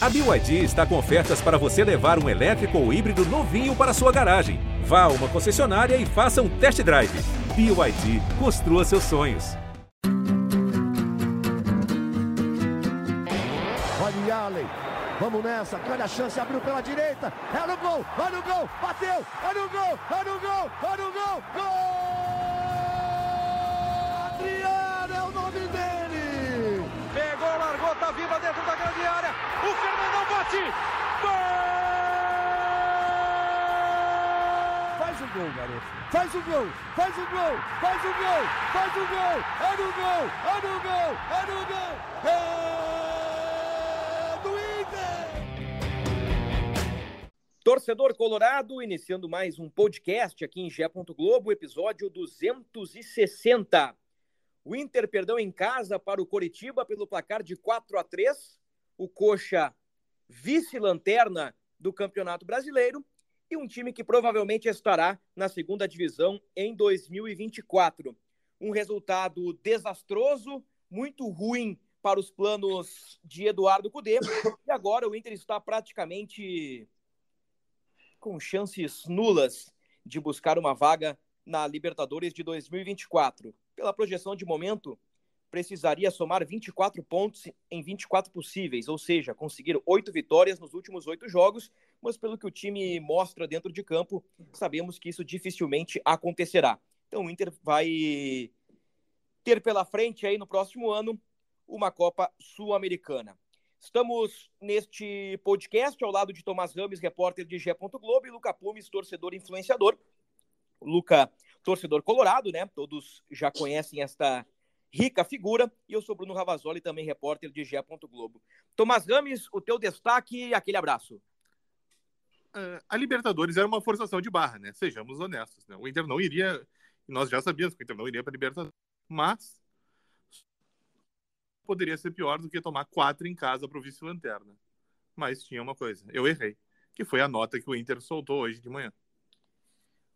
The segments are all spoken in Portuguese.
A BYD está com ofertas para você levar um elétrico ou híbrido novinho para sua garagem. Vá a uma concessionária e faça um test drive. BYD, construa seus sonhos. Olha Allen, vamos nessa, olha a chance, abriu pela direita, é no gol, olha o gol, bateu, olha o gol, olha o gol, olha o gol, gol! Bate, gol! Faz o gol, garoto. Faz o gol, faz o gol, faz o gol, faz o gol. É no gol, é no gol, é no gol. É do Inter. Torcedor Colorado, iniciando mais um podcast aqui em Gé. Globo, episódio 260. O Inter perdeu em casa para o Coritiba pelo placar de 4 a 3. O Coxa, vice-lanterna do Campeonato Brasileiro, e um time que provavelmente estará na segunda divisão em 2024. Um resultado desastroso, muito ruim para os planos de Eduardo Cudê. E agora o Inter está praticamente com chances nulas de buscar uma vaga na Libertadores de 2024. Pela projeção de momento, precisaria somar 24 pontos em 24 possíveis, ou seja, conseguir oito vitórias nos últimos oito jogos, mas pelo que o time mostra dentro de campo, sabemos que isso dificilmente acontecerá. Então o Inter vai ter pela frente aí no próximo ano uma Copa Sul-Americana. Estamos neste podcast ao lado de Tomás Rames, repórter de Gé. Globo, e Luca Pumes, torcedor influenciador. Luca, torcedor colorado, né? Todos já conhecem esta rica figura. E eu sou Bruno Ravazoli, também repórter de Gé. Globo. Tomás Rames, o teu destaque e aquele abraço. Uh, a Libertadores era uma forçação de barra, né? Sejamos honestos. Né? O Inter não iria, nós já sabíamos que o Inter não iria para a Libertadores, mas poderia ser pior do que tomar quatro em casa para o vice-lanterna. Mas tinha uma coisa, eu errei, que foi a nota que o Inter soltou hoje de manhã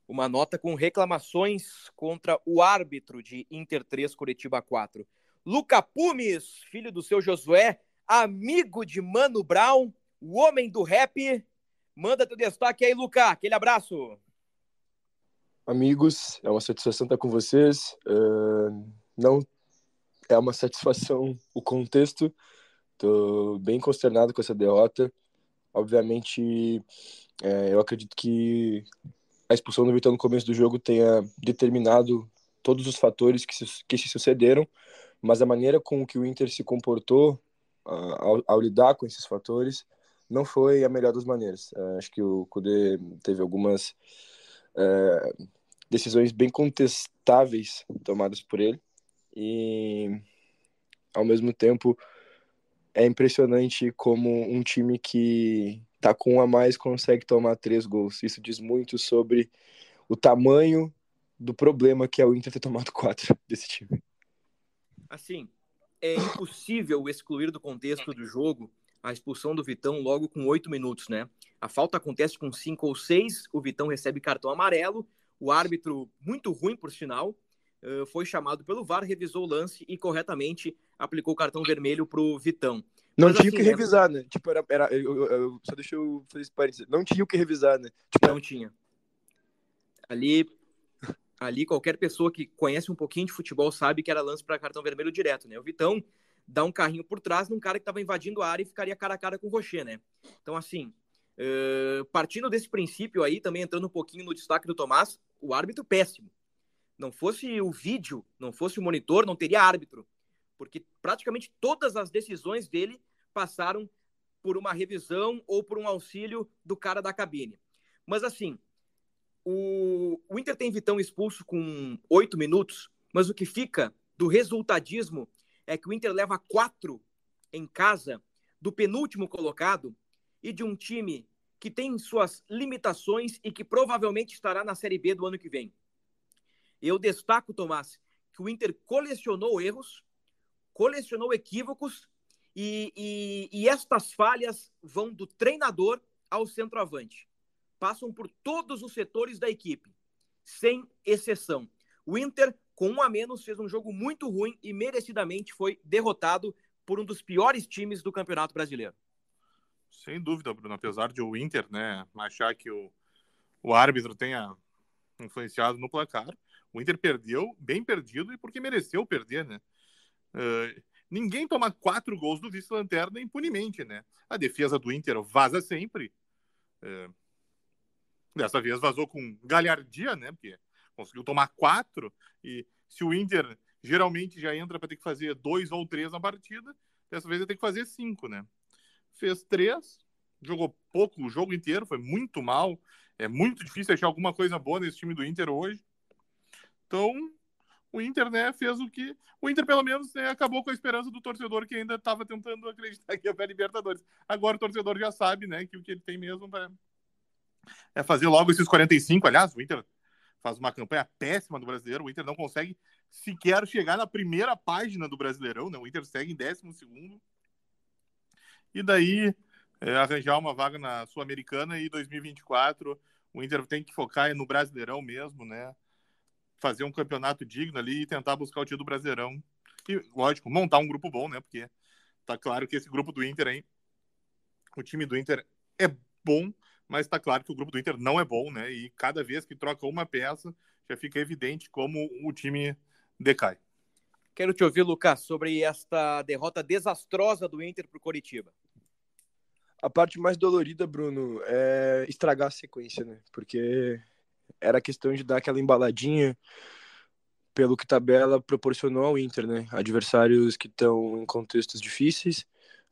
uma nota com reclamações contra o árbitro de Inter 3 Curitiba 4. Luca Pumes, filho do seu Josué, amigo de Mano Brown, o homem do rap. Manda teu destaque aí, Luca. Aquele abraço. Amigos, é uma satisfação estar com vocês. Uh, não é uma satisfação o contexto. Estou bem consternado com essa derrota. Obviamente, é, eu acredito que a expulsão do Vitão no começo do jogo tenha determinado todos os fatores que se, que se sucederam, mas a maneira com que o Inter se comportou uh, ao, ao, lidar com esses fatores não foi a melhor das maneiras. Uh, acho que o Kudê teve algumas uh, decisões bem contestáveis tomadas por ele e, ao mesmo tempo, é impressionante como um time que tá com um a mais consegue tomar três gols. Isso diz muito sobre o tamanho do problema que é o Inter ter tomado quatro desse time. Assim, é impossível excluir do contexto do jogo a expulsão do Vitão logo com oito minutos, né? A falta acontece com cinco ou seis, o Vitão recebe cartão amarelo, o árbitro, muito ruim por sinal, foi chamado pelo VAR, revisou o lance e corretamente aplicou o cartão vermelho pro Vitão. Não Mas, tinha o assim, que né? revisar, né? Tipo, era, era eu, eu, eu, só deixa eu fazer esse parênteses. Não tinha o que revisar, né? Tipo, não tinha. Ali, ali qualquer pessoa que conhece um pouquinho de futebol sabe que era lance para cartão vermelho direto, né? O Vitão dá um carrinho por trás num cara que estava invadindo a área e ficaria cara a cara com o Rocher, né? Então, assim, uh, partindo desse princípio aí, também entrando um pouquinho no destaque do Tomás, o árbitro péssimo. Não fosse o vídeo, não fosse o monitor, não teria árbitro porque praticamente todas as decisões dele passaram por uma revisão ou por um auxílio do cara da cabine. Mas assim, o, o Inter tem Vitão expulso com oito minutos, mas o que fica do resultadismo é que o Inter leva quatro em casa do penúltimo colocado e de um time que tem suas limitações e que provavelmente estará na Série B do ano que vem. Eu destaco, Tomás, que o Inter colecionou erros, colecionou equívocos e, e, e estas falhas vão do treinador ao centroavante. Passam por todos os setores da equipe, sem exceção. O Inter, com um a menos, fez um jogo muito ruim e merecidamente foi derrotado por um dos piores times do Campeonato Brasileiro. Sem dúvida, Bruno. Apesar de o Inter né, achar que o, o árbitro tenha influenciado no placar, o Inter perdeu, bem perdido, e porque mereceu perder, né? Uh, ninguém toma quatro gols do vice-lanterna impunemente, né? A defesa do Inter vaza sempre. Uh, dessa vez vazou com galhardia, né? Porque conseguiu tomar quatro, e se o Inter geralmente já entra para ter que fazer dois ou três na partida, dessa vez ele tem que fazer cinco, né? Fez três, jogou pouco o jogo inteiro, foi muito mal. É muito difícil achar alguma coisa boa nesse time do Inter hoje. Então, o Inter, né, fez o que. O Inter, pelo menos, né, acabou com a esperança do torcedor que ainda estava tentando acreditar que ia para Libertadores. Agora o torcedor já sabe, né, que o que ele tem mesmo pra... é fazer logo esses 45. Aliás, o Inter faz uma campanha péssima do brasileiro. O Inter não consegue sequer chegar na primeira página do Brasileirão, né? O Inter segue em décimo segundo. E daí é, arranjar uma vaga na Sul-Americana e 2024 o Inter tem que focar no Brasileirão mesmo, né? Fazer um campeonato digno ali e tentar buscar o título do Brasileirão. E, lógico, montar um grupo bom, né? Porque tá claro que esse grupo do Inter aí, o time do Inter é bom, mas tá claro que o grupo do Inter não é bom, né? E cada vez que troca uma peça, já fica evidente como o time decai. Quero te ouvir, Lucas, sobre esta derrota desastrosa do Inter para o Coritiba. A parte mais dolorida, Bruno, é estragar a sequência, né? Porque era questão de dar aquela embaladinha pelo que tabela proporcionou ao Inter, né? Adversários que estão em contextos difíceis.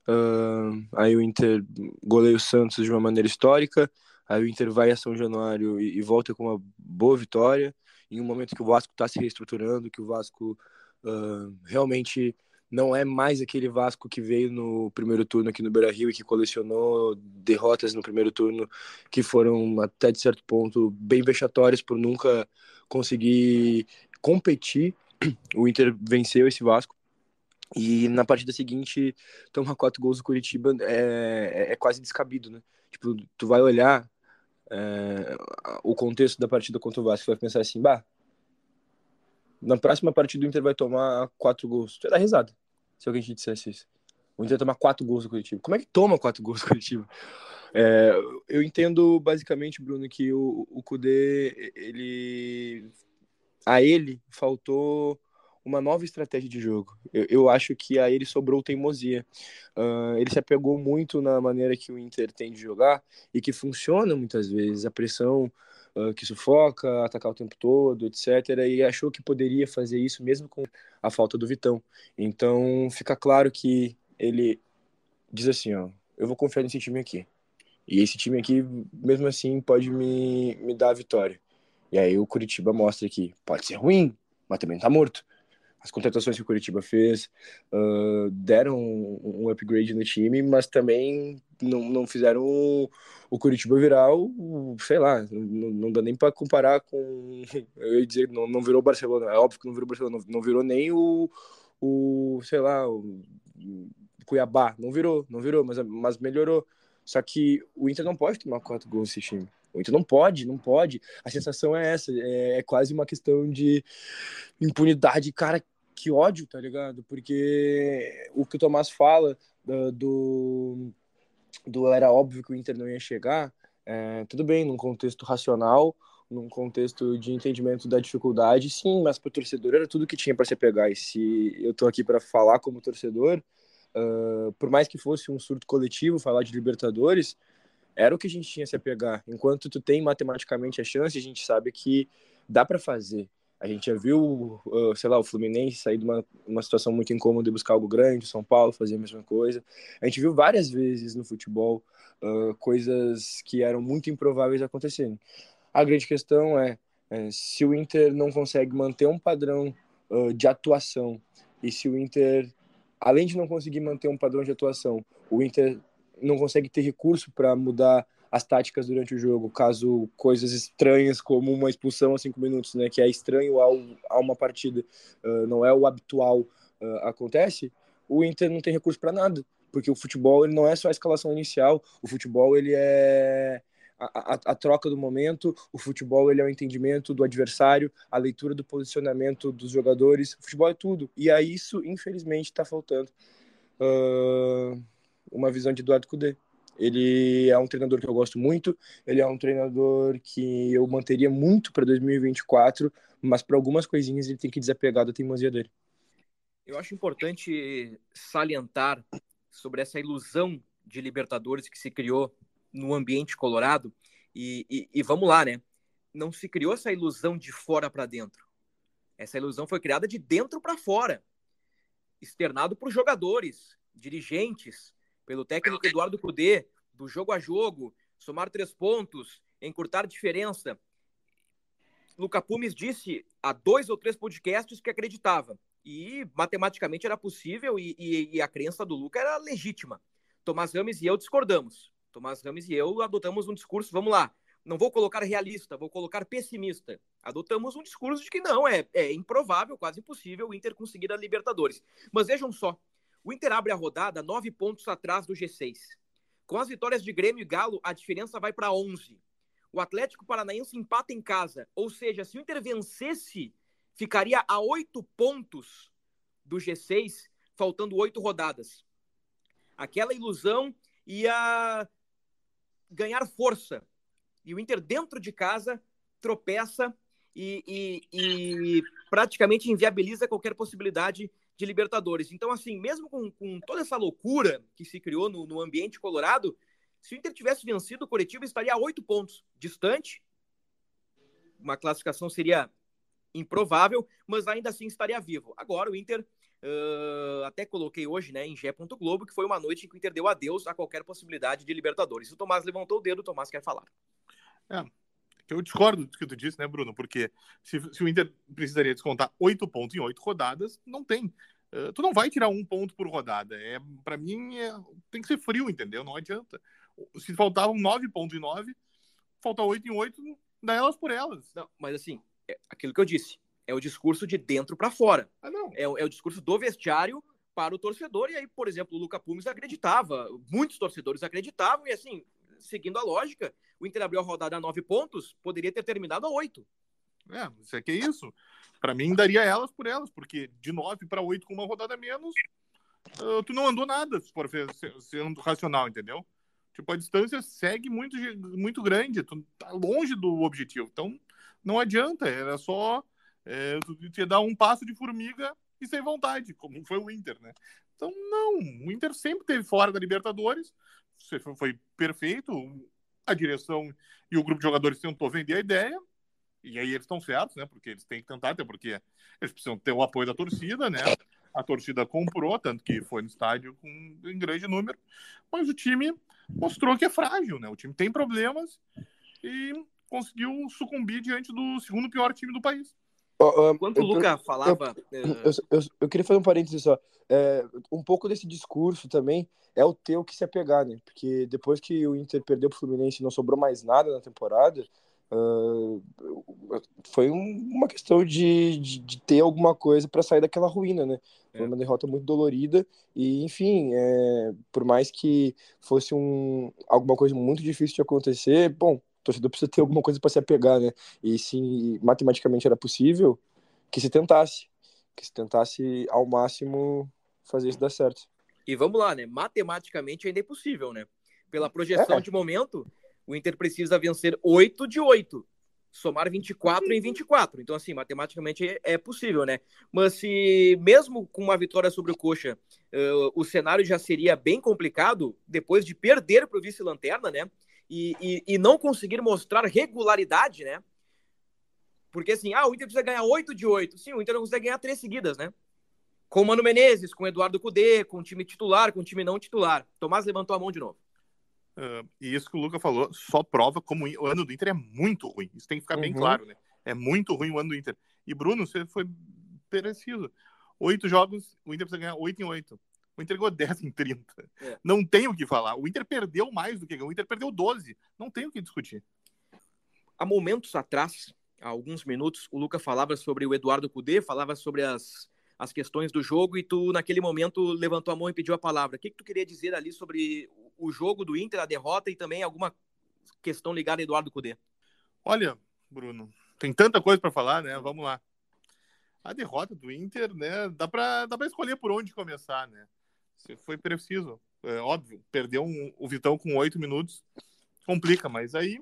Uh, aí o Inter goleia o Santos de uma maneira histórica. Aí o Inter vai a São Januário e, e volta com uma boa vitória. Em um momento que o Vasco está se reestruturando, que o Vasco uh, realmente não é mais aquele Vasco que veio no primeiro turno aqui no Beira Rio e que colecionou derrotas no primeiro turno que foram até de certo ponto bem vexatórias por nunca conseguir competir. O Inter venceu esse Vasco. E na partida seguinte, tomar quatro gols do Curitiba é, é, é quase descabido, né? Tipo, tu vai olhar é, o contexto da partida contra o Vasco, vai pensar assim, bah, na próxima partida o Inter vai tomar quatro gols. Tu ia dar risada se alguém te dissesse isso. O Inter vai tomar quatro gols do Curitiba. Como é que toma quatro gols do Curitiba? É, eu entendo basicamente, Bruno, que o, o Kudê, ele. A ele faltou uma nova estratégia de jogo. Eu, eu acho que a ele sobrou teimosia. Uh, ele se apegou muito na maneira que o Inter tem de jogar e que funciona muitas vezes. A pressão uh, que sufoca, atacar o tempo todo, etc. E achou que poderia fazer isso mesmo com a falta do Vitão. Então fica claro que ele diz assim, ó, eu vou confiar nesse time aqui. E esse time aqui, mesmo assim, pode me, me dar a vitória. E aí o Curitiba mostra que pode ser ruim, mas também tá morto as contratações que o Curitiba fez uh, deram um, um, upgrade no time, mas também não, não fizeram o, o Curitiba virar o, sei lá, não, não dá nem para comparar com, eu ia dizer, não, não virou Barcelona, é óbvio que não virou Barcelona, não, não virou nem o, o sei lá, o Cuiabá, não virou, não virou, mas, mas melhorou. Só que o Inter não pode tomar quatro gols nesse time. O Inter não pode, não pode. A sensação é essa, é, é quase uma questão de impunidade. Cara, que ódio, tá ligado? Porque o que o Tomás fala do, do, era óbvio que o Inter não ia chegar, é, tudo bem, num contexto racional, num contexto de entendimento da dificuldade, sim, mas para o torcedor era tudo que tinha para se pegar. E se eu tô aqui para falar como torcedor, uh, por mais que fosse um surto coletivo falar de Libertadores, era o que a gente tinha a se pegar. Enquanto tu tem matematicamente a chance, a gente sabe que dá para fazer. A gente já viu, sei lá, o Fluminense sair de uma, uma situação muito incômoda e buscar algo grande, São Paulo fazer a mesma coisa. A gente viu várias vezes no futebol uh, coisas que eram muito improváveis acontecendo. A grande questão é, é se o Inter não consegue manter um padrão uh, de atuação e se o Inter, além de não conseguir manter um padrão de atuação, o Inter não consegue ter recurso para mudar as táticas durante o jogo, caso coisas estranhas como uma expulsão a cinco minutos, né, que é estranho ao, a uma partida, uh, não é o habitual, uh, acontece, o Inter não tem recurso para nada, porque o futebol ele não é só a escalação inicial, o futebol ele é a, a, a, troca do momento, o futebol ele é o entendimento do adversário, a leitura do posicionamento dos jogadores, o futebol é tudo, e a isso, infelizmente, está faltando uh, uma visão de Eduardo Cudê Ele é um treinador que eu gosto muito, ele é um treinador que eu manteria muito para 2024, mas para algumas coisinhas ele tem que desapegar da teimosia dele. Eu acho importante salientar sobre essa ilusão de Libertadores que se criou no ambiente colorado. E, e, e vamos lá, né? Não se criou essa ilusão de fora para dentro. Essa ilusão foi criada de dentro para fora, externado por jogadores, dirigentes, pelo técnico Eduardo Cudê, do jogo a jogo, somar três pontos, encurtar diferença. Luca Pumes disse há dois ou três podcasts que acreditava. E matematicamente era possível e, e, e a crença do Luca era legítima. Tomás Rames e eu discordamos. Tomás Rames e eu adotamos um discurso, vamos lá, não vou colocar realista, vou colocar pessimista. Adotamos um discurso de que não, é, é improvável, quase impossível o Inter conseguir a Libertadores. Mas vejam só, o Inter abre a rodada nove pontos atrás do G6. Com as vitórias de Grêmio e Galo, a diferença vai para 11. O Atlético Paranaense empata em casa. Ou seja, se o Inter vencesse, ficaria a oito pontos do G6, faltando oito rodadas. Aquela ilusão ia ganhar força. E o Inter, dentro de casa, tropeça e, e, e praticamente inviabiliza qualquer possibilidade de Libertadores. Então, assim, mesmo com, com toda essa loucura que se criou no, no, ambiente colorado, se o Inter tivesse vencido, o Curitiba estaria a oito pontos distante. Uma classificação seria improvável, mas ainda assim estaria vivo. Agora, o Inter, uh, até coloquei hoje né, em Gé. Globo, que foi uma noite em que o Inter deu adeus a qualquer possibilidade de Libertadores. O Tomás levantou o dedo, o Tomás quer falar. É, eu discordo do que tu disse, né, Bruno? Porque se, se o Inter precisaria descontar oito pontos em oito rodadas, não tem. Uh, tu não vai tirar um ponto por rodada. É, para mim, é, tem que ser frio, entendeu? Não adianta. Se faltavam nove pontos em nove, falta oito em oito, dá elas por elas. Não, mas assim, é aquilo que eu disse, é o discurso de dentro para fora. Ah, não. É, é o discurso do vestiário para o torcedor. E aí, por exemplo, o Luca Pumes acreditava, muitos torcedores acreditavam, e assim, seguindo a lógica, o Inter abriu a rodada a nove pontos, poderia ter terminado a oito. É, isso é que é isso. Para mim, daria elas por elas, porque de nove para oito com uma rodada menos, uh, tu não andou nada, se for sendo racional, entendeu? Tipo, a distância segue muito, muito grande, tu tá longe do objetivo. Então, não adianta, era só é, tu te dar um passo de formiga e sem vontade, como foi o Inter, né? Então, não, o Inter sempre teve fora da Libertadores, foi perfeito, a direção e o grupo de jogadores tentou vender a ideia, e aí eles estão certos, né? Porque eles têm que tentar, até porque eles precisam ter o apoio da torcida, né? A torcida comprou, tanto que foi no estádio com em grande número, mas o time mostrou que é frágil, né? O time tem problemas e conseguiu sucumbir diante do segundo pior time do país. Enquanto o Luca falava. Eu, eu, eu, eu, queria fazer um parênteses só. É, um pouco desse discurso também é o teu que se apegar, né? Porque depois que o Inter perdeu pro Fluminense e não sobrou mais nada na temporada, uh, foi um, uma questão de, de, de, ter alguma coisa para sair daquela ruína, né? Foi uma derrota muito dolorida e, enfim, é, por mais que fosse um, alguma coisa muito difícil de acontecer, bom, o torcedor precisa ter alguma coisa para se apegar, né? E se matematicamente era possível, que se tentasse, que se tentasse ao máximo fazer isso dar certo. E vamos lá, né? Matematicamente ainda é possível, né? Pela projeção é. de momento, o Inter precisa vencer 8 de 8, somar 24 em 24. Então, assim, matematicamente é possível, né? Mas se, mesmo com uma vitória sobre o Coxa, uh, o cenário já seria bem complicado, depois de perder para o vice-lanterna, né? E, e, e não conseguir mostrar regularidade, né? Porque assim, ah, o Inter precisa ganhar 8 de 8. Sim, o Inter não consegue ganhar três seguidas, né? Com o Mano Menezes, com o Eduardo Cudê, com o time titular, com o time não titular. Tomás levantou a mão de novo. Uh, e isso que o Luca falou só prova como o ano do Inter é muito ruim. Isso tem que ficar uhum. bem claro, né? É muito ruim o ano do Inter. E Bruno, você foi preciso. Oito jogos, o Inter precisa ganhar oito em oito. O Inter ganhou 10 em 30. É. Não tem o que falar. O Inter perdeu mais do que ganhou. O Inter perdeu 12. Não tem o que discutir. Há momentos atrás, há alguns minutos, o Luca falava sobre o Eduardo Cudê, falava sobre as, as questões do jogo e tu, naquele momento, levantou a mão e pediu a palavra. O que, que tu queria dizer ali sobre o jogo do Inter, a derrota e também alguma questão ligada a Eduardo Cudê? Olha, Bruno, tem tanta coisa para falar, né? Vamos lá. A derrota do Inter, né? Dá para dá pra escolher por onde começar, né? Foi preciso. É, óbvio, perdeu um, o Vitão com oito minutos, complica, mas aí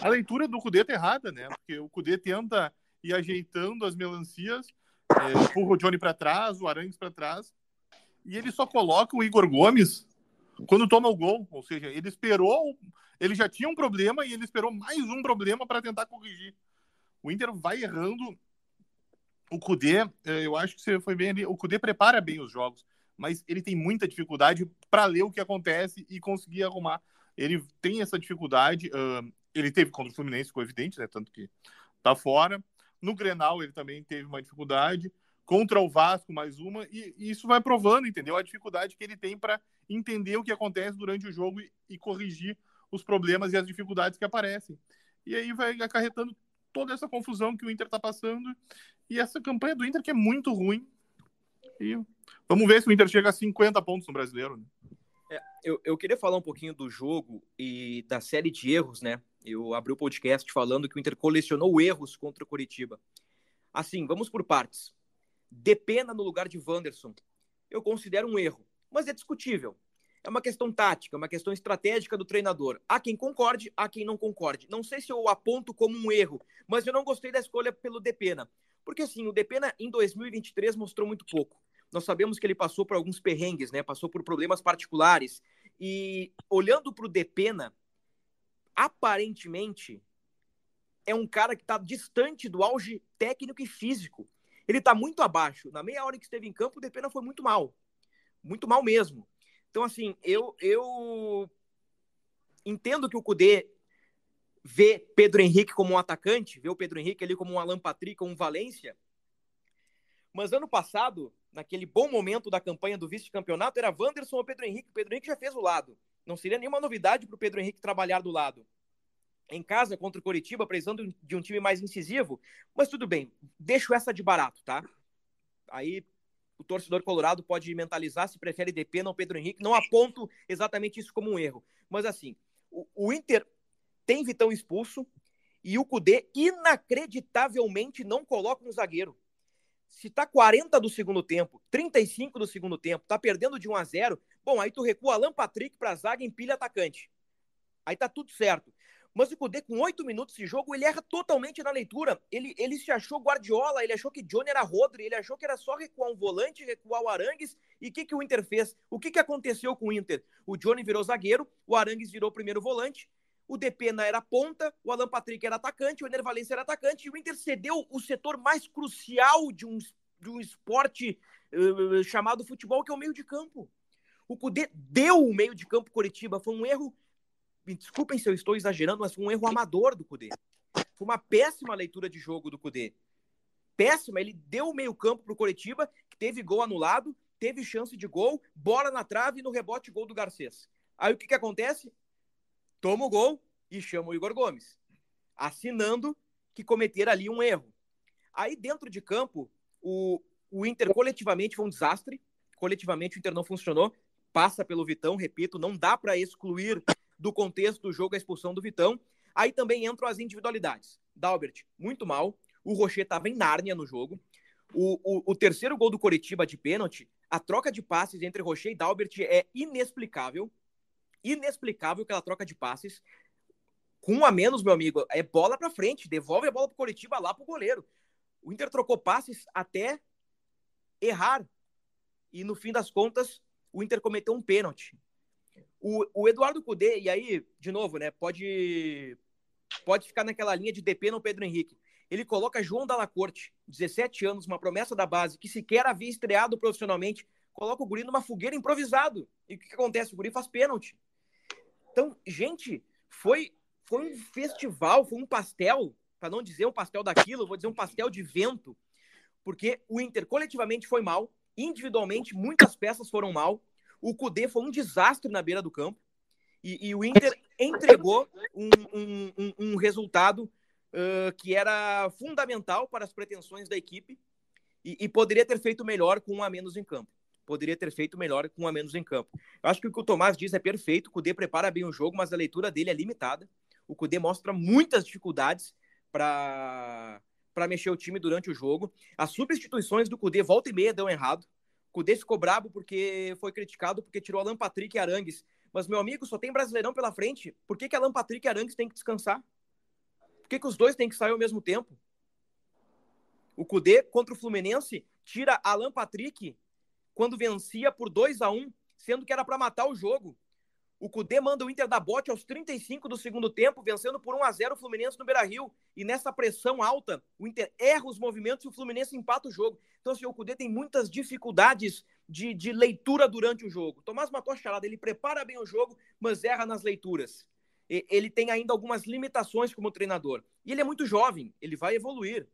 a leitura do Cudê tá errada, né? Porque o Cudê tenta ir ajeitando as melancias, é, empurra o Johnny para trás, o Arangues para trás, e ele só coloca o Igor Gomes quando toma o gol. Ou seja, ele esperou, ele já tinha um problema e ele esperou mais um problema para tentar corrigir. O Inter vai errando. O Cudê, é, eu acho que você foi bem ali. O Cudê prepara bem os jogos, mas ele tem muita dificuldade para ler o que acontece e conseguir arrumar. Ele tem essa dificuldade. Uh, ele teve contra o Fluminense, ficou evidente, né? Tanto que tá fora. No Grenal, ele também teve uma dificuldade contra o Vasco mais uma, e, e isso vai provando, entendeu? A dificuldade que ele tem para entender o que acontece durante o jogo e, e, corrigir os problemas e as dificuldades que aparecem. E aí vai acarretando toda essa confusão que o Inter está passando e essa campanha do Inter que é muito ruim. E vamos ver se o Inter chega a 50 pontos no Brasileiro. Né? É, eu, eu queria falar um pouquinho do jogo e da série de erros, né? Eu abri o podcast falando que o Inter colecionou erros contra o Curitiba. Assim, vamos por partes. Depena no lugar de Wanderson. Eu considero um erro, mas é discutível. É uma questão tática, uma questão estratégica do treinador. Há quem concorde, há quem não concorde. Não sei se eu aponto como um erro, mas eu não gostei da escolha pelo Depena. Porque assim, o Depena em 2023 mostrou muito pouco. Nós sabemos que ele passou por alguns perrengues, né? Passou por problemas particulares. E olhando para o Depena, aparentemente é um cara que está distante do auge técnico e físico. Ele está muito abaixo. Na meia hora que esteve em campo, o Depena foi muito mal. Muito mal mesmo. Então, assim, eu, eu entendo que o Cudê vê Pedro Henrique como um atacante, vê o Pedro Henrique ali como um Alan Patrick, como um Valência. Mas ano passado, naquele bom momento da campanha do vice-campeonato, era Wanderson ou Pedro Henrique. O Pedro Henrique já fez o lado. Não seria nenhuma novidade para o Pedro Henrique trabalhar do lado em casa contra o Coritiba, precisando de um time mais incisivo. Mas tudo bem, deixo essa de barato, tá? Aí o torcedor colorado pode mentalizar se prefere DP ou Pedro Henrique. Não aponto exatamente isso como um erro. Mas assim, o, o Inter tem Vitão expulso e o Cudê inacreditavelmente não coloca um zagueiro. Se tá 40 do segundo tempo, 35 do segundo tempo, tá perdendo de 1 a 0, bom, aí tu recua Alan Patrick pra zaga e empilha atacante. Aí tá tudo certo. Mas o Kudê, com oito minutos de jogo, ele erra totalmente na leitura. Ele, ele se achou Guardiola, ele achou que Johnny era Rodri, ele achou que era só recuar um volante, recuar o Arangues. E o que, que o Inter fez? O que, que aconteceu com o Inter? O Johnny virou zagueiro, o Arangues virou primeiro volante, o Depena era ponta, o Alan Patrick era atacante, o Ener Valencia era atacante, e o Inter cedeu o setor mais crucial de um, de um esporte uh, chamado futebol, que é o meio de campo. O Cudê deu o meio de campo Coritiba, foi um erro me desculpem se eu estou exagerando, mas foi um erro amador do Cudê. Foi uma péssima leitura de jogo do Cudê. Péssima, ele deu o meio-campo para o Coritiba, que teve gol anulado, teve chance de gol, bola na trave e no rebote gol do Garcês. Aí o que, que acontece? Toma o gol e chama o Igor Gomes, assinando que cometer ali um erro. Aí dentro de campo, o, o Inter coletivamente foi um desastre. Coletivamente o Inter não funcionou. Passa pelo Vitão, repito, não dá para excluir do contexto do jogo, a expulsão do Vitão. Aí também entram as individualidades. Dalbert, muito mal. O Rocher estava em Nárnia no jogo. O, o, o, terceiro gol do Coritiba de pênalti, a troca de passes entre Rocher e Dalbert é inexplicável. Inexplicável aquela troca de passes. Com um a menos, meu amigo, é bola para frente. Devolve a bola pro Coritiba lá pro goleiro. O Inter trocou passes até errar. E no fim das contas, o Inter cometeu um pênalti. O, o Eduardo Cudê, e aí, de novo, né, pode, pode ficar naquela linha de DP no Pedro Henrique. Ele coloca João Dalla Corte, 17 anos, uma promessa da base, que sequer havia estreado profissionalmente, coloca o Guri numa fogueira improvisado. E o que, que acontece? O Guri faz pênalti. Então, gente, foi, foi um festival, foi um pastel, para não dizer um pastel daquilo, vou dizer um pastel de vento, porque o Inter coletivamente foi mal, individualmente muitas peças foram mal, o Cudê foi um desastre na beira do campo. E, e o Inter entregou um, um, um, um resultado uh, que era fundamental para as pretensões da equipe e, e, poderia ter feito melhor com um a menos em campo. Poderia ter feito melhor com a menos em campo. Eu acho que o que o Tomás diz é perfeito. O Cudê prepara bem o jogo, mas a leitura dele é limitada. O Cudê mostra muitas dificuldades para para mexer o time durante o jogo. As substituições do Cudê volta e meia dão errado. Cudê ficou brabo porque foi criticado porque tirou Alan Patrick e Arangues. Mas, meu amigo, só tem Brasileirão pela frente. Por que, que Alan Patrick e Arangues têm que descansar? Por que, que os dois têm que sair ao mesmo tempo? O Cudê contra o Fluminense tira Alan Patrick quando vencia por 2 a 1 sendo que era para matar o jogo. O Cudê manda o Inter da bote aos 35 do segundo tempo, vencendo por 1 a 0 o Fluminense no Beira-Rio. E nessa pressão alta, o Inter erra os movimentos e o Fluminense empata o jogo. Então, assim, o Cudê tem muitas dificuldades de, de leitura durante o jogo. Tomás matou a charada, ele prepara bem o jogo, mas erra nas leituras. E, ele tem ainda algumas limitações como treinador. E ele é muito jovem, ele vai evoluir.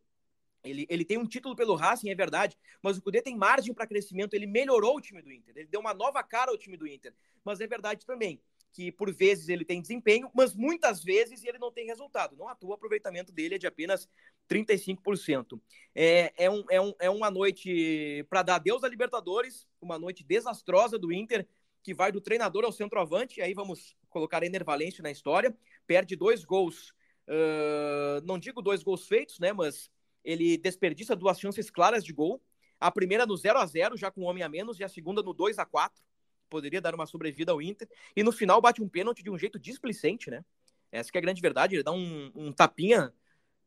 Ele, ele tem um título pelo Racing, é verdade, mas o Cudê tem margem para crescimento. Ele melhorou o time do Inter, ele deu uma nova cara ao time do Inter. Mas é verdade também que por vezes ele tem desempenho, mas muitas vezes ele não tem resultado. Não atua, o aproveitamento dele é de apenas 35%. É, é, um, é, um, é uma noite para dar adeus à Libertadores, uma noite desastrosa do Inter, que vai do treinador ao centroavante, aí vamos colocar Enervalente na história, perde dois gols, uh, não digo dois gols feitos, né, mas ele desperdiça duas chances claras de gol. A primeira no 0 a 0 já com um homem a menos, e a segunda no 2 a 4 Poderia dar uma sobrevida ao Inter. E no final bate um pênalti de um jeito displicente, né? Essa é a grande verdade. Ele dá um, um tapinha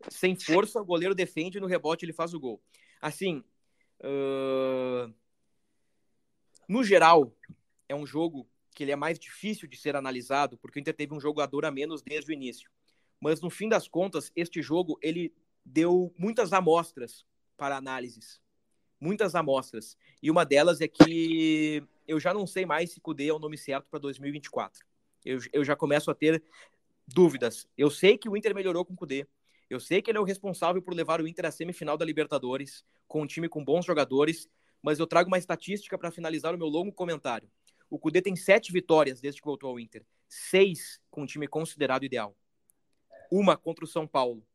sem força, o goleiro defende, no rebote ele faz o gol. Assim, uh... no geral, é um jogo que ele é mais difícil de ser analisado, porque o Inter teve um jogador a menos desde o início. Mas no fim das contas, este jogo ele deu muitas amostras para análises. Muitas amostras. E uma delas é que eu já não sei mais se Cudê é o nome certo para 2024. Eu, eu já começo a ter dúvidas. Eu sei que o Inter melhorou com o Cudê. Eu sei que ele é o responsável por levar o Inter à semifinal da Libertadores, com um time com bons jogadores, mas eu trago uma estatística para finalizar o meu longo comentário. O Cudê tem sete vitórias desde que voltou ao Inter. Seis com um time considerado ideal. Uma contra o São Paulo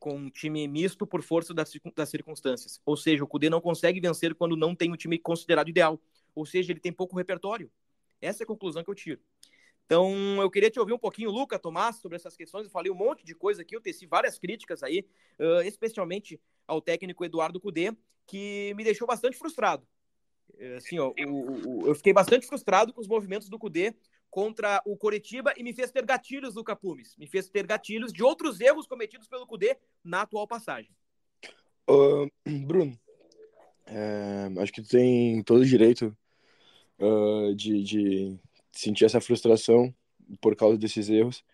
com um time misto por força das, das circunstâncias. Ou seja, o Cudê não consegue vencer quando não tem um time considerado ideal. Ou seja, ele tem pouco repertório. Essa é a conclusão que eu tiro. Então, eu queria te ouvir um pouquinho, Luca, Tomás, sobre essas questões. Eu falei um monte de coisa aqui, eu teci várias críticas aí, uh, especialmente ao técnico Eduardo Cudê, que me deixou bastante frustrado. Assim, ó, o, o, eu fiquei bastante frustrado com os movimentos do Cudê contra o Coritiba e me fez ter gatilhos do Capumes. Me fez ter gatilhos de outros erros cometidos pelo Cudê na atual passagem. Uh, Bruno, é, acho que tu tem todo o direito uh, de, de sentir essa frustração por causa desses erros.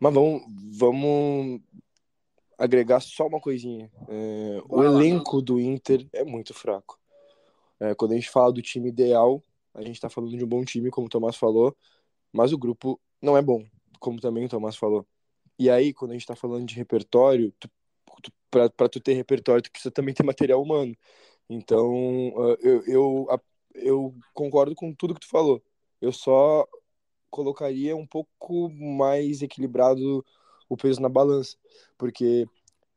Mas vamos, vamos agregar só uma coisinha. É, o elenco do Inter é muito fraco. É, quando a gente fala do time ideal, a gente está falando de um bom time, como o Tomás falou, mas o grupo não é bom, como também o Tomás falou. E aí, quando a gente está falando de repertório, para tu ter repertório, tu precisa também ter material humano. Então, eu, eu, eu concordo com tudo que tu falou. Eu só colocaria um pouco mais equilibrado o peso na balança, porque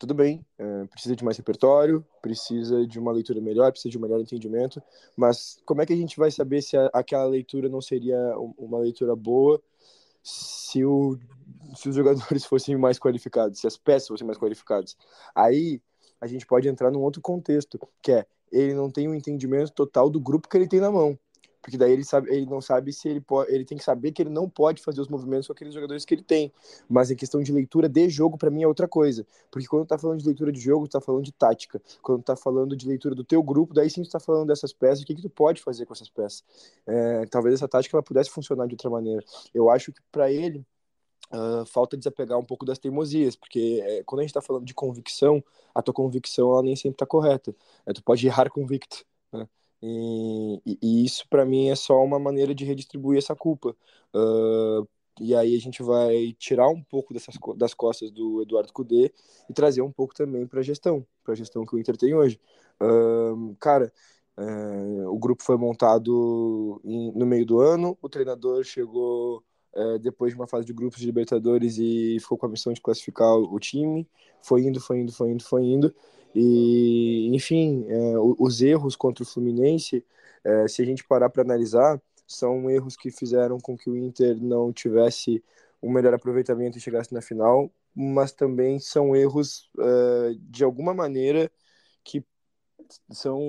tudo bem, é, precisa de mais repertório, precisa de uma leitura melhor, precisa de um melhor entendimento, mas como é que a gente vai saber se a, aquela leitura não seria uma leitura boa se, o, se os jogadores fossem mais qualificados, se as peças fossem mais qualificadas? Aí a gente pode entrar num outro contexto, que é ele não tem um entendimento total do grupo que ele tem na mão. Porque daí ele sabe, ele não sabe se ele pode, ele tem que saber que ele não pode fazer os movimentos com aqueles jogadores que ele tem. Mas em questão de leitura de jogo, para mim é outra coisa. Porque quando tá falando de leitura de jogo, tu tá falando de tática. Quando tá falando de leitura do teu grupo, daí sim tu tá falando dessas peças, o que que tu pode fazer com essas peças? É, talvez essa tática ela pudesse funcionar de outra maneira. Eu acho que para ele Uh, falta desapegar um pouco das teimosias, porque é, quando a gente está falando de convicção, a tua convicção ela nem sempre está correta. É, tu pode errar convicto. Né? E, e, isso, para mim, é só uma maneira de redistribuir essa culpa. Uh, e aí a gente vai tirar um pouco dessas, das costas do Eduardo Cudê e trazer um pouco também para a gestão, para a gestão que o Inter tem hoje. Uh, cara, uh, o grupo foi montado em, no meio do ano, o treinador chegou uh, depois de uma fase de grupos de Libertadores e ficou com a missão de classificar o time. Foi indo, foi indo, foi indo, foi indo. E, enfim, é, os erros contra o Fluminense, é, se a gente parar para analisar, são erros que fizeram com que o Inter não tivesse um melhor aproveitamento e chegasse na final, mas também são erros, é, de alguma maneira, que são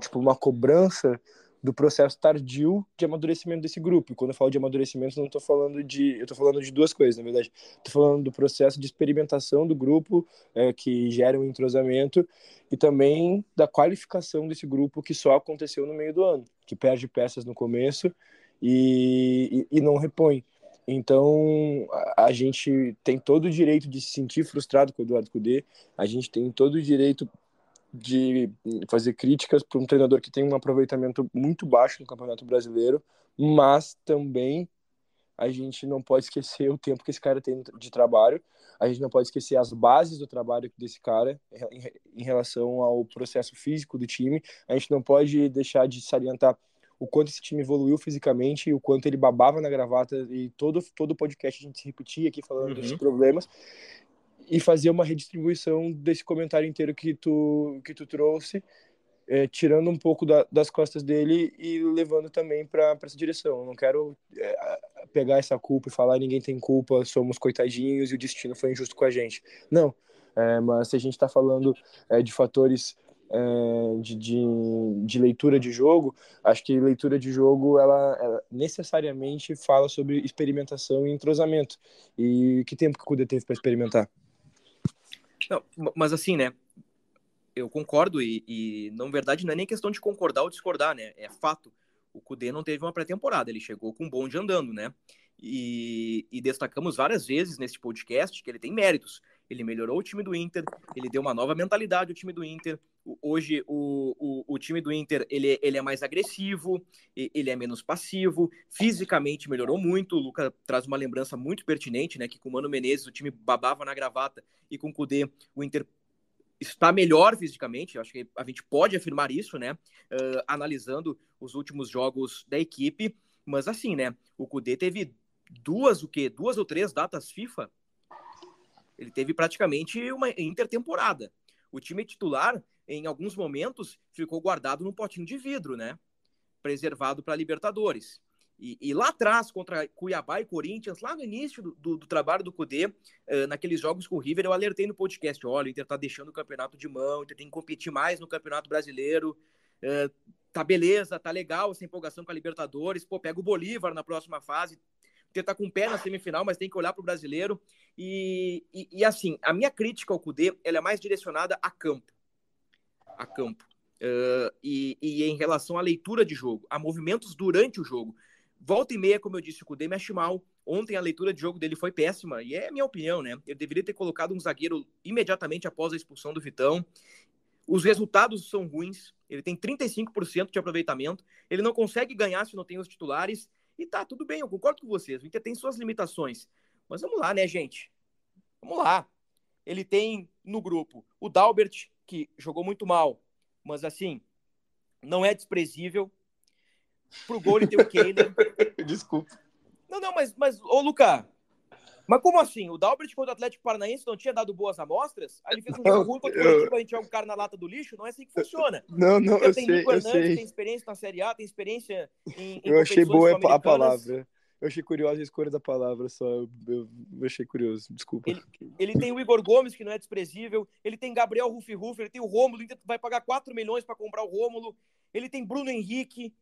tipo uma cobrança do processo tardio de amadurecimento desse grupo. E quando eu falo de amadurecimento, não estou falando de. Eu estou falando de duas coisas, na verdade. Estou falando do processo de experimentação do grupo, é, que gera um entrosamento, e também da qualificação desse grupo, que só aconteceu no meio do ano, que perde peças no começo e, e, e não repõe. Então, a, gente tem todo o direito de se sentir frustrado com o Eduardo Cudê, a gente tem todo o direito de fazer críticas para um treinador que tem um aproveitamento muito baixo no Campeonato Brasileiro, mas também a gente não pode esquecer o tempo que esse cara tem de trabalho, a gente não pode esquecer as bases do trabalho desse cara em relação ao processo físico do time, a gente não pode deixar de salientar o quanto esse time evoluiu fisicamente, o quanto ele babava na gravata e todo todo podcast a gente se repetia aqui falando uhum. desses problemas e fazer uma redistribuição desse comentário inteiro que tu, que tu trouxe, é, tirando um pouco da, das costas dele e levando também para essa direção. Eu não quero é, pegar essa culpa e falar ninguém tem culpa, somos coitadinhos e o destino foi injusto com a gente. Não, é, mas se a gente está falando é, de fatores é, de, de, de, leitura de jogo, acho que leitura de jogo ela, ela, necessariamente fala sobre experimentação e entrosamento. E que tempo que o Cuda teve para experimentar? Não, mas assim, né? Eu concordo e, e, na verdade, não é nem questão de concordar ou discordar, né? É fato. O Cudê não teve uma pré-temporada, ele chegou com um bonde andando, né? E, e, destacamos várias vezes nesse podcast que ele tem méritos. Ele melhorou o time do Inter, ele deu uma nova mentalidade ao time do Inter. Hoje o, o, o time do Inter ele, ele é mais agressivo, ele é menos passivo, fisicamente melhorou muito. O Luca traz uma lembrança muito pertinente, né? Que com o Mano Menezes o time babava na gravata e com o Cudê o Inter está melhor fisicamente. Acho que a gente pode afirmar isso, né? Uh, analisando os últimos jogos da equipe. Mas assim, né? O Cudê teve duas o quê? Duas ou três datas FIFA. Ele teve praticamente uma intertemporada. O time titular, em alguns momentos, ficou guardado num potinho de vidro, né? Preservado para Libertadores. E, e, lá atrás, contra Cuiabá e Corinthians, lá no início do, do, do trabalho do Cudê, uh, naqueles jogos com o River, eu alertei no podcast: olha, o Inter tá deixando o campeonato de mão, o Inter tem que competir mais no Campeonato Brasileiro. Uh, tá beleza, tá legal essa empolgação com a Libertadores. Pô, pega o Bolívar na próxima fase, tentar com o pé na semifinal, mas tem que olhar para o brasileiro. E, e, e, assim, a minha crítica ao Cudê ela é mais direcionada a campo. A campo. Uh, e, e, em relação à leitura de jogo, a movimentos durante o jogo. Volta e meia, como eu disse, o Cudê mexe mal. Ontem a leitura de jogo dele foi péssima, e é minha opinião, né? Ele deveria ter colocado um zagueiro imediatamente após a expulsão do Vitão. Os resultados são ruins. Ele tem 35% de aproveitamento. Ele não consegue ganhar se não tem os titulares. E tá, tudo bem, eu concordo com vocês. O Inter tem suas limitações. Mas vamos lá, né, gente? Vamos lá. Ele tem no grupo o Dalbert, que jogou muito mal, mas assim, não é desprezível. Pro gol ele tem o Kehler. Desculpa. Não, não, mas, mas ô Luca, mas como assim? O Dalbert contra o Atlético Paranaense não tinha dado boas amostras? Aí ele fez um jogo ruim contra o Curitiba, a gente joga o cara na lata do lixo? Não é assim que funciona. Não, não, eu tem sei, Nico eu Hernandes, sei. tem experiência na Série A, tem experiência em, em Eu achei boa a palavra. Eu achei curiosa a escolha da palavra, só eu, eu, eu achei curioso, desculpa. Ele, ele, tem o Igor Gomes, que não é desprezível, ele tem Gabriel Rufi Rufi, ele tem o Rômulo, ele vai pagar 4 milhões para comprar o Rômulo, ele tem Bruno Henrique,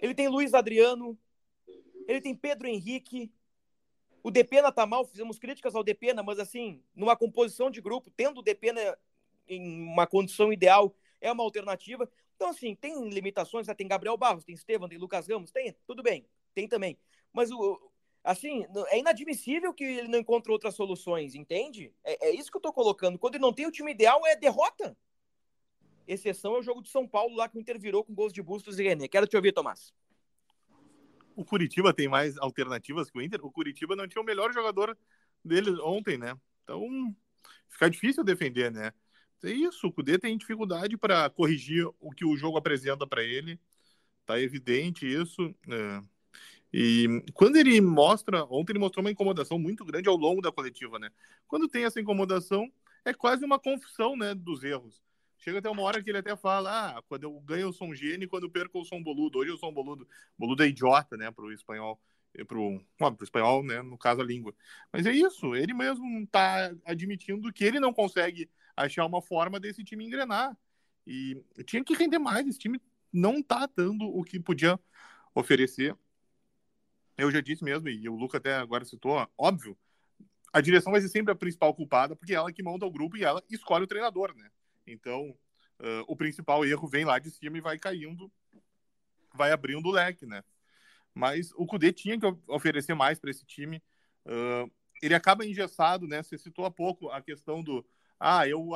ele tem Luiz Adriano, ele tem Pedro Henrique, o Depena tá mal, fizemos críticas ao Depena, mas assim, numa composição de grupo, tendo o Depena em uma condição ideal, é uma alternativa. Então, assim, tem limitações, né? tem Gabriel Barros, tem Estevam, tem Lucas Ramos, tem, tudo bem, tem também. Mas, o, assim, é inadmissível que ele não encontre outras soluções, entende? É, é isso que eu tô colocando. Quando ele não tem o time ideal, é derrota. Exceção é o jogo de São Paulo, lá que o Inter virou com gols de Bustos e René. Quero te ouvir, Tomás o Curitiba tem mais alternativas que o Inter. O Curitiba não tinha o melhor jogador dele ontem, né? Então, fica difícil defender, né? É isso, o Cudê tem dificuldade para corrigir o que o jogo apresenta para ele. Tá evidente isso. É. E quando ele mostra, ontem ele mostrou uma incomodação muito grande ao longo da coletiva, né? Quando tem essa incomodação, é quase uma confissão, né, dos erros. Chega até uma hora que ele até fala: ah, quando eu ganho eu sou um gênio, quando eu perco eu sou um boludo. Hoje eu sou um boludo. Boludo é idiota, né, pro espanhol. Pro, ó, pro espanhol, né, no caso a língua. Mas é isso, ele mesmo tá admitindo que ele não consegue achar uma forma desse time engrenar. E tinha que render mais. Esse time não tá dando o que podia oferecer. Eu já disse mesmo, e o Luca até agora citou, óbvio, a direção vai ser sempre a principal culpada, porque é ela que monta o grupo e ela escolhe o treinador, né? Então, uh, o principal erro vem lá de cima e vai caindo, vai abrindo o leque, né? Mas o Cudê tinha que oferecer mais para esse time. Uh, ele acaba engessado, né? Você citou há pouco a questão do ah, eu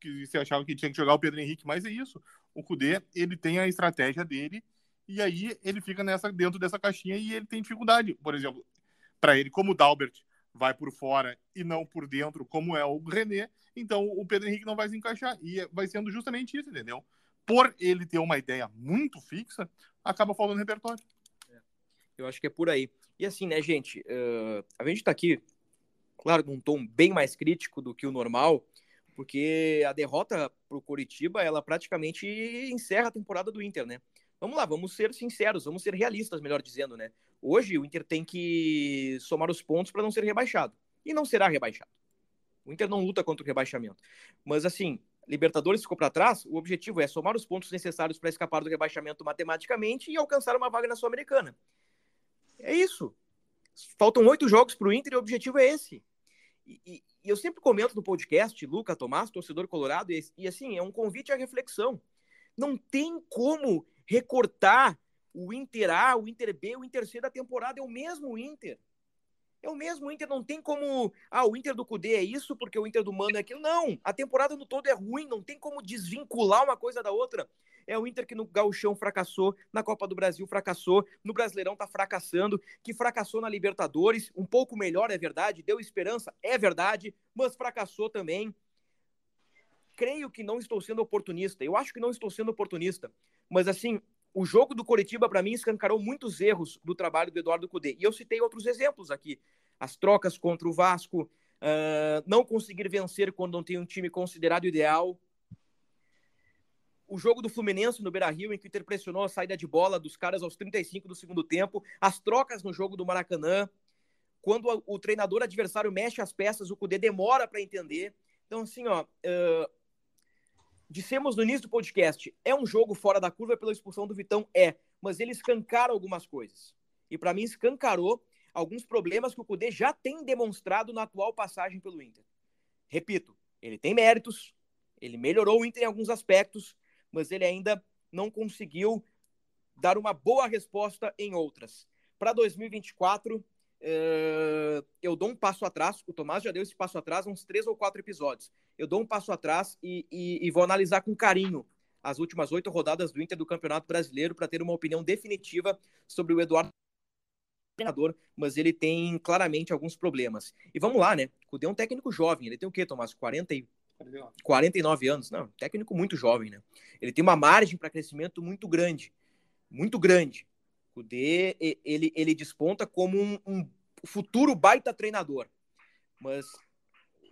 que você achava que tinha que jogar o Pedro Henrique, mas é isso. O Cudê, ele tem a estratégia dele e aí ele fica nessa dentro dessa caixinha e ele tem dificuldade. Por exemplo, para ele, como o Dalbert vai por fora e não por dentro, como é o René, então o Pedro Henrique não vai se encaixar. E vai sendo justamente isso, entendeu? Por ele ter uma ideia muito fixa, acaba faltando repertório. Eu acho que é por aí. E assim, né, gente? Uh, a gente tá aqui claro, num tom bem mais crítico do que o normal, porque a derrota para o Coritiba, ela praticamente encerra a temporada do Inter, né? Vamos lá, vamos ser sinceros, vamos ser realistas, melhor dizendo, né? Hoje o Inter tem que somar os pontos para não ser rebaixado. E não será rebaixado. O Inter não luta contra o rebaixamento. Mas assim, Libertadores ficou para trás, o objetivo é somar os pontos necessários para escapar do rebaixamento matematicamente e alcançar uma vaga na Sul-Americana. É isso. Faltam oito jogos para o Inter e o objetivo é esse. E, e, eu sempre comento no podcast, Luca Tomás, torcedor colorado, e, e assim, é um convite à reflexão. Não tem como recortar o Inter A, o Inter B, o Inter C da temporada, é o mesmo Inter. É o mesmo Inter, não tem como. Ah, o Inter do Cudê é isso, porque o Inter do Mano é aquilo. Não, a temporada no todo é ruim, não tem como desvincular uma coisa da outra. É o Inter que no Gauchão fracassou, na Copa do Brasil fracassou, no Brasileirão tá fracassando, que fracassou na Libertadores, um pouco melhor, é verdade, deu esperança, é verdade, mas fracassou também. Creio que não estou sendo oportunista. Eu acho que não estou sendo oportunista. Mas assim, o jogo do Coritiba, para mim, escancarou muitos erros do trabalho do Eduardo Cudê. E eu citei outros exemplos aqui. As trocas contra o Vasco, uh, não conseguir vencer quando não tem um time considerado ideal. O jogo do Fluminense no Beira-Rio, em que o Inter pressionou a saída de bola dos caras aos 35 do segundo tempo. As trocas no jogo do Maracanã. Quando o treinador adversário mexe as peças, o Cudê demora para entender. Então, assim, ó, Dissemos no início do podcast, é um jogo fora da curva pela expulsão do Vitão? É, mas ele escancara algumas coisas. E para mim escancarou alguns problemas que o Cudê já tem demonstrado na atual passagem pelo Inter. Repito, ele tem méritos, ele melhorou o Inter em alguns aspectos, mas ele ainda não conseguiu dar uma boa resposta em outras. Para 2024, Uh, eu dou um passo atrás. O Tomás já deu esse passo atrás uns três ou quatro episódios. Eu dou um passo atrás e, e, e vou analisar com carinho as últimas oito rodadas do Inter do Campeonato Brasileiro para ter uma opinião definitiva sobre o Eduardo treinador, mas ele tem claramente alguns problemas. E vamos lá, né? O Cudê é um técnico jovem. Ele tem o quê, Tomás? 40 e... 49 anos. Não, técnico muito jovem, né? Ele tem uma margem para crescimento muito grande. Muito grande. D ele, ele desponta como um, um futuro baita treinador, mas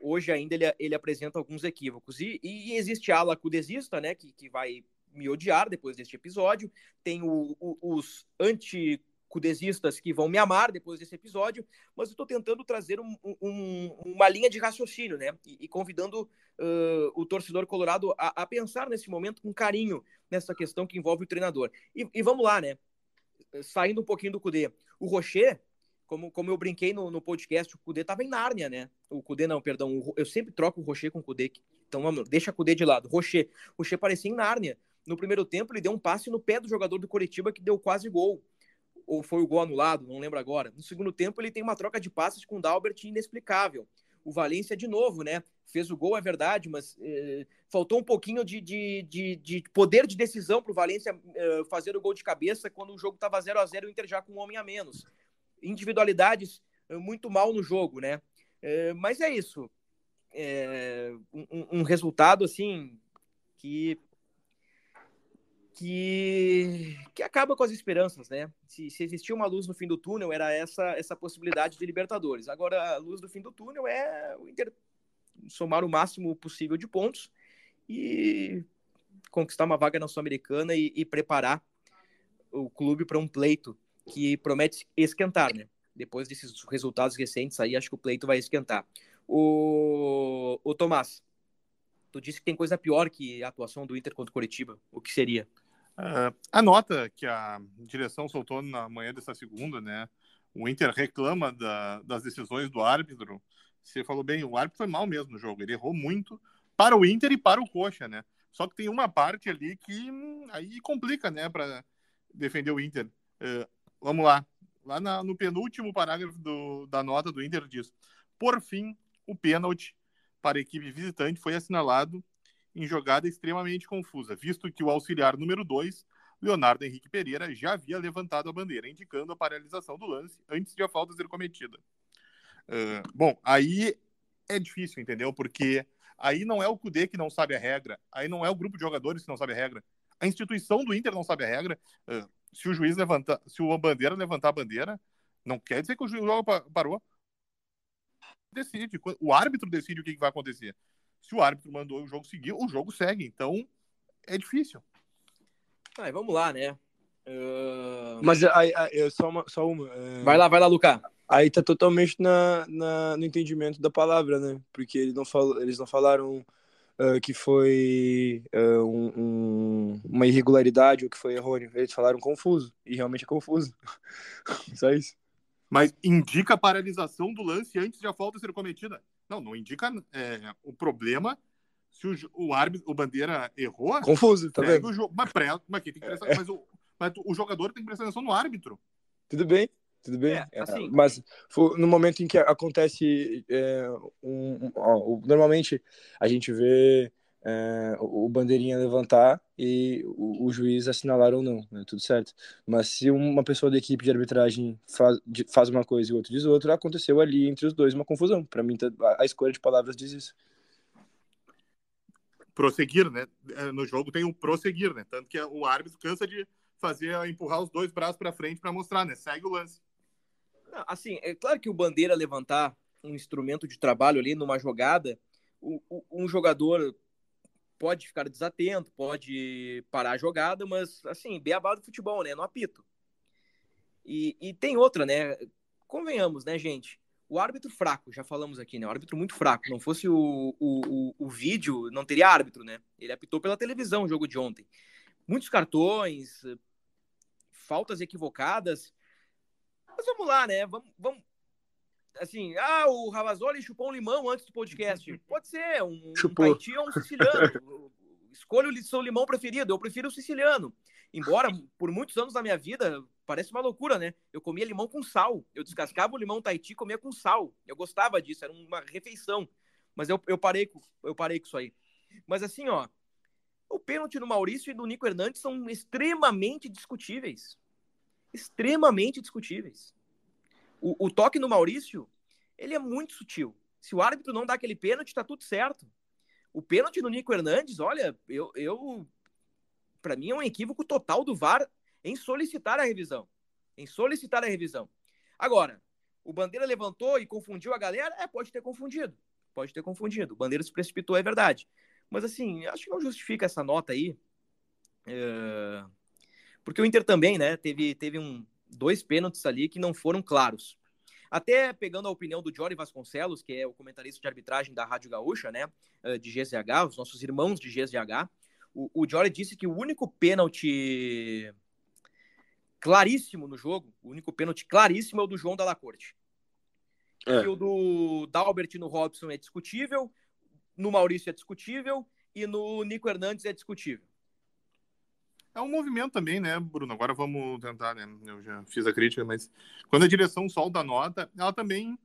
hoje ainda ele, ele apresenta alguns equívocos. E, e existe a ala cudesista, né, que, que vai me odiar depois deste episódio, tem o, o, os anti cudesistas que vão me amar depois desse episódio, mas eu estou tentando trazer um, um, uma linha de raciocínio, né? E, e convidando uh, o torcedor colorado a, a, pensar nesse momento com carinho nessa questão que envolve o treinador. E, e vamos lá, né? Saindo um pouquinho do Cudê, o Rocher, como, como eu brinquei no, no podcast, o Cudê tava em Nárnia, né? O Cudê não, perdão, o, eu sempre troco o Rocher com o Cudê, então vamos, deixa o Cudê de lado. Rocher, o Rocher parecia em Nárnia. No primeiro tempo, ele deu um passe no pé do jogador do Coritiba que deu quase gol. Ou foi o gol anulado, não lembro agora. No segundo tempo, ele tem uma troca de passes com o Dalbert inexplicável. O Valência, de novo, né? Fez o gol, é verdade, mas eh, faltou um pouquinho de, de, de, de poder de decisão para o Valência eh, fazer o gol de cabeça quando o jogo estava 0 a 0 o Inter já com um homem a menos. Individualidades eh, muito mal no jogo, né? mas é isso. É, um, um resultado, assim, que que, que acaba com as esperanças, né? Se, se existia uma luz no fim do túnel, era essa essa possibilidade de Libertadores. Agora, a luz do fim do túnel é o Inter somar o máximo possível de pontos e conquistar uma vaga na Sul-Americana e, e, preparar o clube para um pleito que promete esquentar, né? Depois desses resultados recentes aí, acho que o pleito vai esquentar. O, o Tomás, Tu disse que tem coisa pior que a atuação do Inter contra o Curitiba. O que seria? Uh, a nota que a direção soltou na manhã dessa segunda, né? O Inter reclama da, das decisões do árbitro. Você falou bem, o árbitro foi mal mesmo no jogo. Ele errou muito para o Inter e para o Coxa, né? Só que tem uma parte ali que hum, aí complica, né, para defender o Inter. Uh, vamos lá. Lá na, no penúltimo parágrafo do, da nota do Inter diz: Por fim, o pênalti para a equipe visitante foi assinalado em jogada extremamente confusa, visto que o auxiliar número 2, Leonardo Henrique Pereira, já havia levantado a bandeira, indicando a paralisação do lance antes de a falta ser cometida. Uh, bom, aí é difícil, entendeu? Porque aí não é o CUDE que não sabe a regra, aí não é o grupo de jogadores que não sabe a regra, a instituição do Inter não sabe a regra. Uh, se o juiz levantar, se o bandeira levantar a bandeira, não quer dizer que o jogo parou. Decide, o árbitro decide o que vai acontecer. Se o árbitro mandou o jogo seguir, o jogo segue. Então, é difícil. Ah, vamos lá, né? Uh... Mas aí, aí, só uma. Só uma é... Vai lá, vai lá, Lucas. Aí tá totalmente na, na, no entendimento da palavra, né? Porque eles não, fal, eles não falaram uh, que foi uh, um, um, uma irregularidade ou que foi errôneo. Eles falaram confuso. E realmente é confuso. Só isso. Mas indica a paralisação do lance antes de a falta ser cometida. Não, não indica é, o problema se o, o árbitro, o bandeira errou. Confuso, tá vendo? O jogo, mas, pré, mas, tem que prestar, é. mas, o, mas o jogador tem que prestar atenção no árbitro. Tudo bem, tudo bem. É, é assim, mas no momento em que acontece é, um, um ó, normalmente a gente vê é, o bandeirinha levantar e o, o, juiz assinalar ou não, né? tudo certo. Mas se uma pessoa da equipe de arbitragem faz, de, faz uma coisa e o outro diz outra, aconteceu ali entre os dois uma confusão. Para mim, tá, a, a escolha de palavras diz isso. Prosseguir, né? É, no jogo tem um prosseguir, né? Tanto que o árbitro cansa de fazer empurrar os dois braços para frente para mostrar, né? Segue o lance. Assim, é claro que o bandeira levantar um instrumento de trabalho ali numa jogada, o, o, um jogador pode ficar desatento, pode parar a jogada, mas assim, beabá do futebol, né? No apito. E, e tem outra, né? Convenhamos, né, gente? O árbitro fraco, já falamos aqui, né? O árbitro muito fraco. Não fosse o, o, o, o vídeo, não teria árbitro, né? Ele apitou pela televisão o jogo de ontem. Muitos cartões, faltas equivocadas. Mas vamos lá, né? Vamos, vamos, assim, ah, o Ravazoli chupou um limão antes do podcast. Pode ser, um, chupou. um ou um siciliano. Escolha o seu limão preferido. Eu prefiro o siciliano. Embora, por muitos anos da minha vida, parece uma loucura, né? Eu comia limão com sal. Eu descascava o limão Tahiti e comia com sal. Eu gostava disso, era uma refeição. Mas eu, eu, parei, com, eu parei com isso aí. Mas assim, ó, o pênalti no Maurício e do Nico Hernandes são extremamente discutíveis. Extremamente discutíveis. O, o, toque no Maurício, ele é muito sutil. Se o árbitro não dá aquele pênalti, tá tudo certo. O pênalti no Nico Hernandes, olha, eu, eu para mim é um equívoco total do VAR em solicitar a revisão. Em solicitar a revisão. Agora, o Bandeira levantou e confundiu a galera? É, pode ter confundido. Pode ter confundido. O Bandeira se precipitou, é verdade. Mas assim, acho que não justifica essa nota aí. É... Porque o Inter também, né, teve, teve um, dois pênaltis ali que não foram claros. Até pegando a opinião do Jory Vasconcelos, que é o comentarista de arbitragem da Rádio Gaúcha, né, eh, de GZH, os nossos irmãos de GZH, o, o Jory disse que o único pênalti claríssimo no jogo, o único pênalti claríssimo é o do João Dalacorte. É. Que o do Dalbert no Robson é discutível, no Maurício é discutível e no Nico Hernandes é discutível. É um movimento também, né, Bruno? Agora vamos tentar, né? Eu já fiz a crítica, mas quando a direção solta a nota, ela também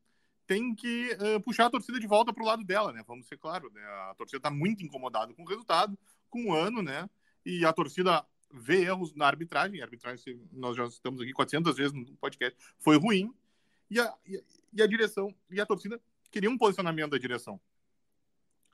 tem que uh, puxar a torcida de volta para o lado dela, né? Vamos ser claro, né? A torcida está muito incomodada com o resultado, com o ano, né? E a torcida vê erros na arbitragem. A arbitragem, nós já estamos aqui 400 vezes no podcast, foi ruim. E a, e a direção e a torcida queria um posicionamento da direção.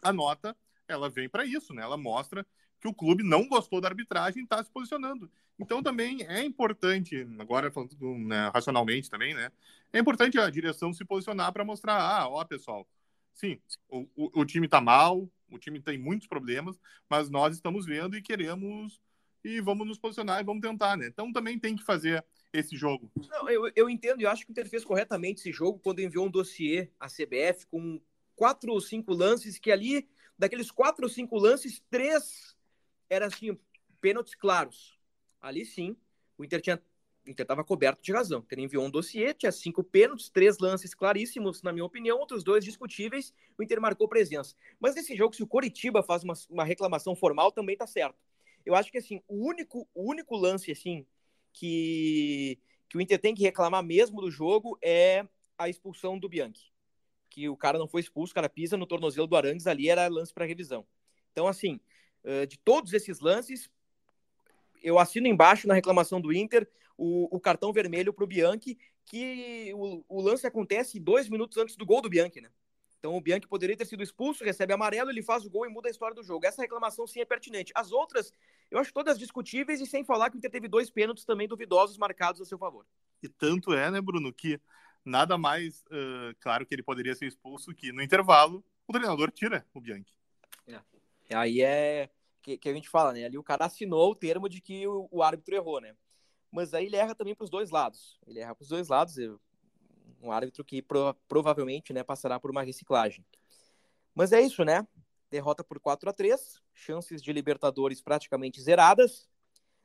A nota, ela vem para isso, né? Ela mostra que o clube não gostou da arbitragem e está se posicionando. Então também é importante, agora falando né, racionalmente também, né? É importante a direção se posicionar para mostrar, ah, ó, pessoal, sim, o, o, o time está mal, o time tem muitos problemas, mas nós estamos vendo e queremos e vamos nos posicionar e vamos tentar, né? Então também tem que fazer esse jogo. Não, eu, eu entendo e acho que o Inter fez corretamente esse jogo quando enviou um dossiê à CBF com quatro ou cinco lances que ali daqueles quatro ou cinco lances, três eram assim, pênaltis claros. Ali sim, o Inter tinha Inter estava coberto de razão. O Inter enviou um dossiê, tinha cinco pênaltis, três lances claríssimos, na minha opinião, outros dois discutíveis. O Inter marcou presença. Mas nesse jogo, se o Coritiba faz uma, uma reclamação formal, também tá certo. Eu acho que assim, o único, o único lance assim que, que o Inter tem que reclamar mesmo do jogo é a expulsão do Bianchi. Que o cara não foi expulso, o cara pisa no tornozelo do Arangues, ali era lance para revisão. Então, assim, de todos esses lances, eu assino embaixo na reclamação do Inter o, o cartão vermelho para o Bianchi, que o, o, lance acontece dois minutos antes do gol do Bianchi, né? Então o Bianchi poderia ter sido expulso, recebe amarelo, ele faz o gol e muda a história do jogo. Essa reclamação sim é pertinente. As outras, eu acho todas discutíveis e sem falar que o Inter teve dois pênaltis também duvidosos marcados a seu favor. E tanto é, né, Bruno, que nada mais uh, claro que ele poderia ser expulso que no intervalo o treinador tira o Bianchi. É. Aí é que, que, a gente fala, né? Ali o cara assinou o termo de que o, o árbitro errou, né? Mas aí ele erra também para os dois lados. Ele erra para os dois lados. Um árbitro que pro, provavelmente né, passará por uma reciclagem. Mas é isso, né? Derrota por 4 a 3 chances de Libertadores praticamente zeradas.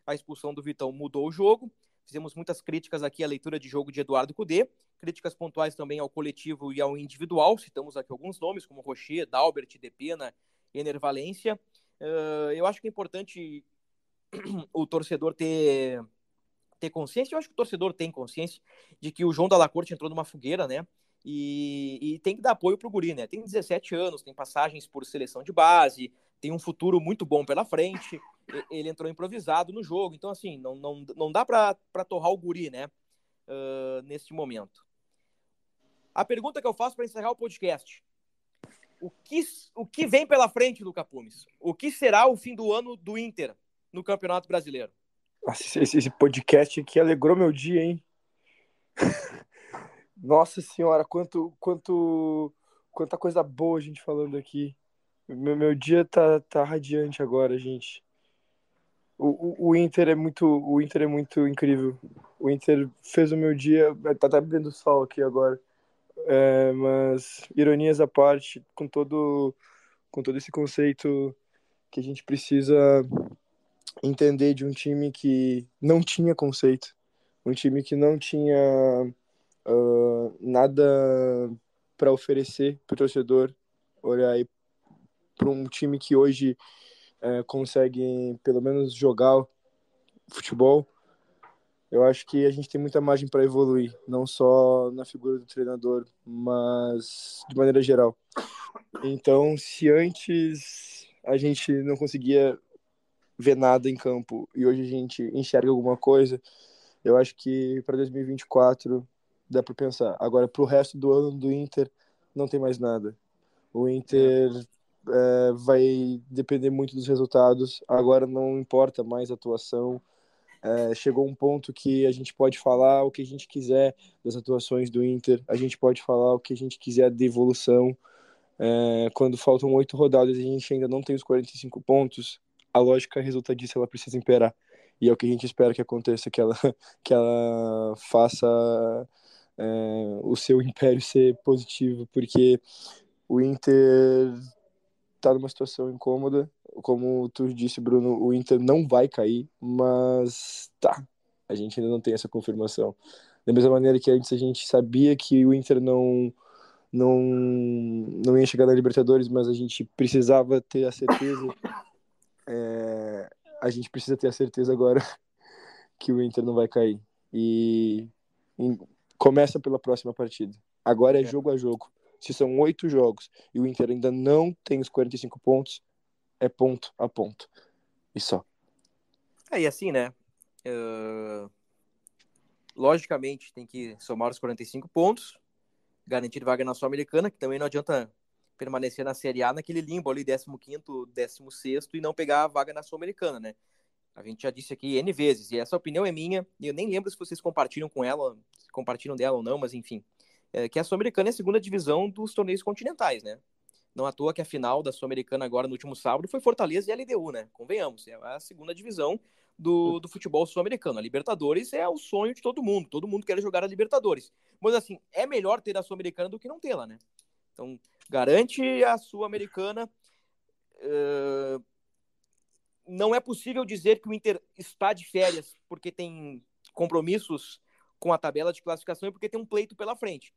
A expulsão do Vitão mudou o jogo. Fizemos muitas críticas aqui à leitura de jogo de Eduardo Cudê, críticas pontuais também ao coletivo e ao individual. Citamos aqui alguns nomes, como Rocher, Dalbert, Depena, Ener Valência. Uh, eu acho que é importante o torcedor ter, ter consciência, eu acho que o torcedor tem consciência de que o João da Corte entrou numa fogueira, né? E, e, tem que dar apoio pro Guri, né? Tem 17 anos, tem passagens por seleção de base, tem um futuro muito bom pela frente. Ele entrou improvisado no jogo, então, assim, não, não, não dá para torrar o Guri, né? Uh, neste momento. A pergunta que eu faço para encerrar o podcast: o que, o que vem pela frente, Luca Pumes? O que será o fim do ano do Inter no Campeonato Brasileiro? Nossa, esse, esse podcast aqui alegrou meu dia, hein? Nossa senhora, quanto, quanto, quanta coisa boa a gente falando aqui. Meu, meu dia tá, tá radiante agora, gente. O, o, o, Inter é muito, o Inter é muito incrível. O Inter fez o meu dia, tá, tá abrindo sol aqui agora. É, mas ironias à parte, com todo com todo esse conceito que a gente precisa entender de um time que não tinha conceito, um time que não tinha uh, nada para oferecer para o torcedor, olhar aí para um time que hoje uh, consegue pelo menos jogar futebol eu acho que a gente tem muita margem para evoluir, não só na figura do treinador, mas de maneira geral. Então, se antes a gente não conseguia ver nada em campo e hoje a gente enxerga alguma coisa, eu acho que para 2024 dá para pensar. Agora, para o resto do ano do Inter, não tem mais nada. O Inter é, vai depender muito dos resultados. Agora não importa mais a atuação é, chegou um ponto que a gente pode falar o que a gente quiser das atuações do Inter, a gente pode falar o que a gente quiser de evolução. É, quando faltam oito rodadas e a gente ainda não tem os 45 pontos, a lógica resulta disso, ela precisa imperar. E é o que a gente espera que aconteça, que ela, que ela faça é, o seu império ser positivo, porque o Inter está numa situação incômoda, como tu disse, Bruno, o Inter não vai cair, mas tá, a gente ainda não tem essa confirmação. Da mesma maneira que antes a gente sabia que o Inter não não não ia chegar na Libertadores, mas a gente precisava ter a certeza, é, a gente precisa ter a certeza agora que o Inter não vai cair. E, e começa pela próxima partida. Agora é, é jogo a jogo. Se são oito jogos e o Inter ainda não tem os 45 pontos, é ponto a ponto. E só. É, e assim, né? Uh... Logicamente, tem que somar os 45 pontos, garantir vaga na Sul-Americana, que também não adianta permanecer na Série A naquele limbo ali, 15 16 e não pegar a vaga na Sul-Americana, né? A gente já disse aqui N vezes, e essa opinião é minha, e eu nem lembro se vocês compartilham com ela, compartilham dela ou não, mas enfim. É que a Sul-Americana é a segunda divisão dos torneios continentais, né? Não à toa que a final da Sul-Americana agora no último sábado foi Fortaleza e LDU, né? Convenhamos, é a segunda divisão do, do futebol sul-americano. A Libertadores é o sonho de todo mundo, todo mundo quer jogar a Libertadores. Mas assim, é melhor ter a Sul-Americana do que não tê-la, né? Então, garante a Sul-Americana. uh, não é possível dizer que o Inter está de férias porque tem compromissos com a tabela de classificação e porque tem um pleito pela frente.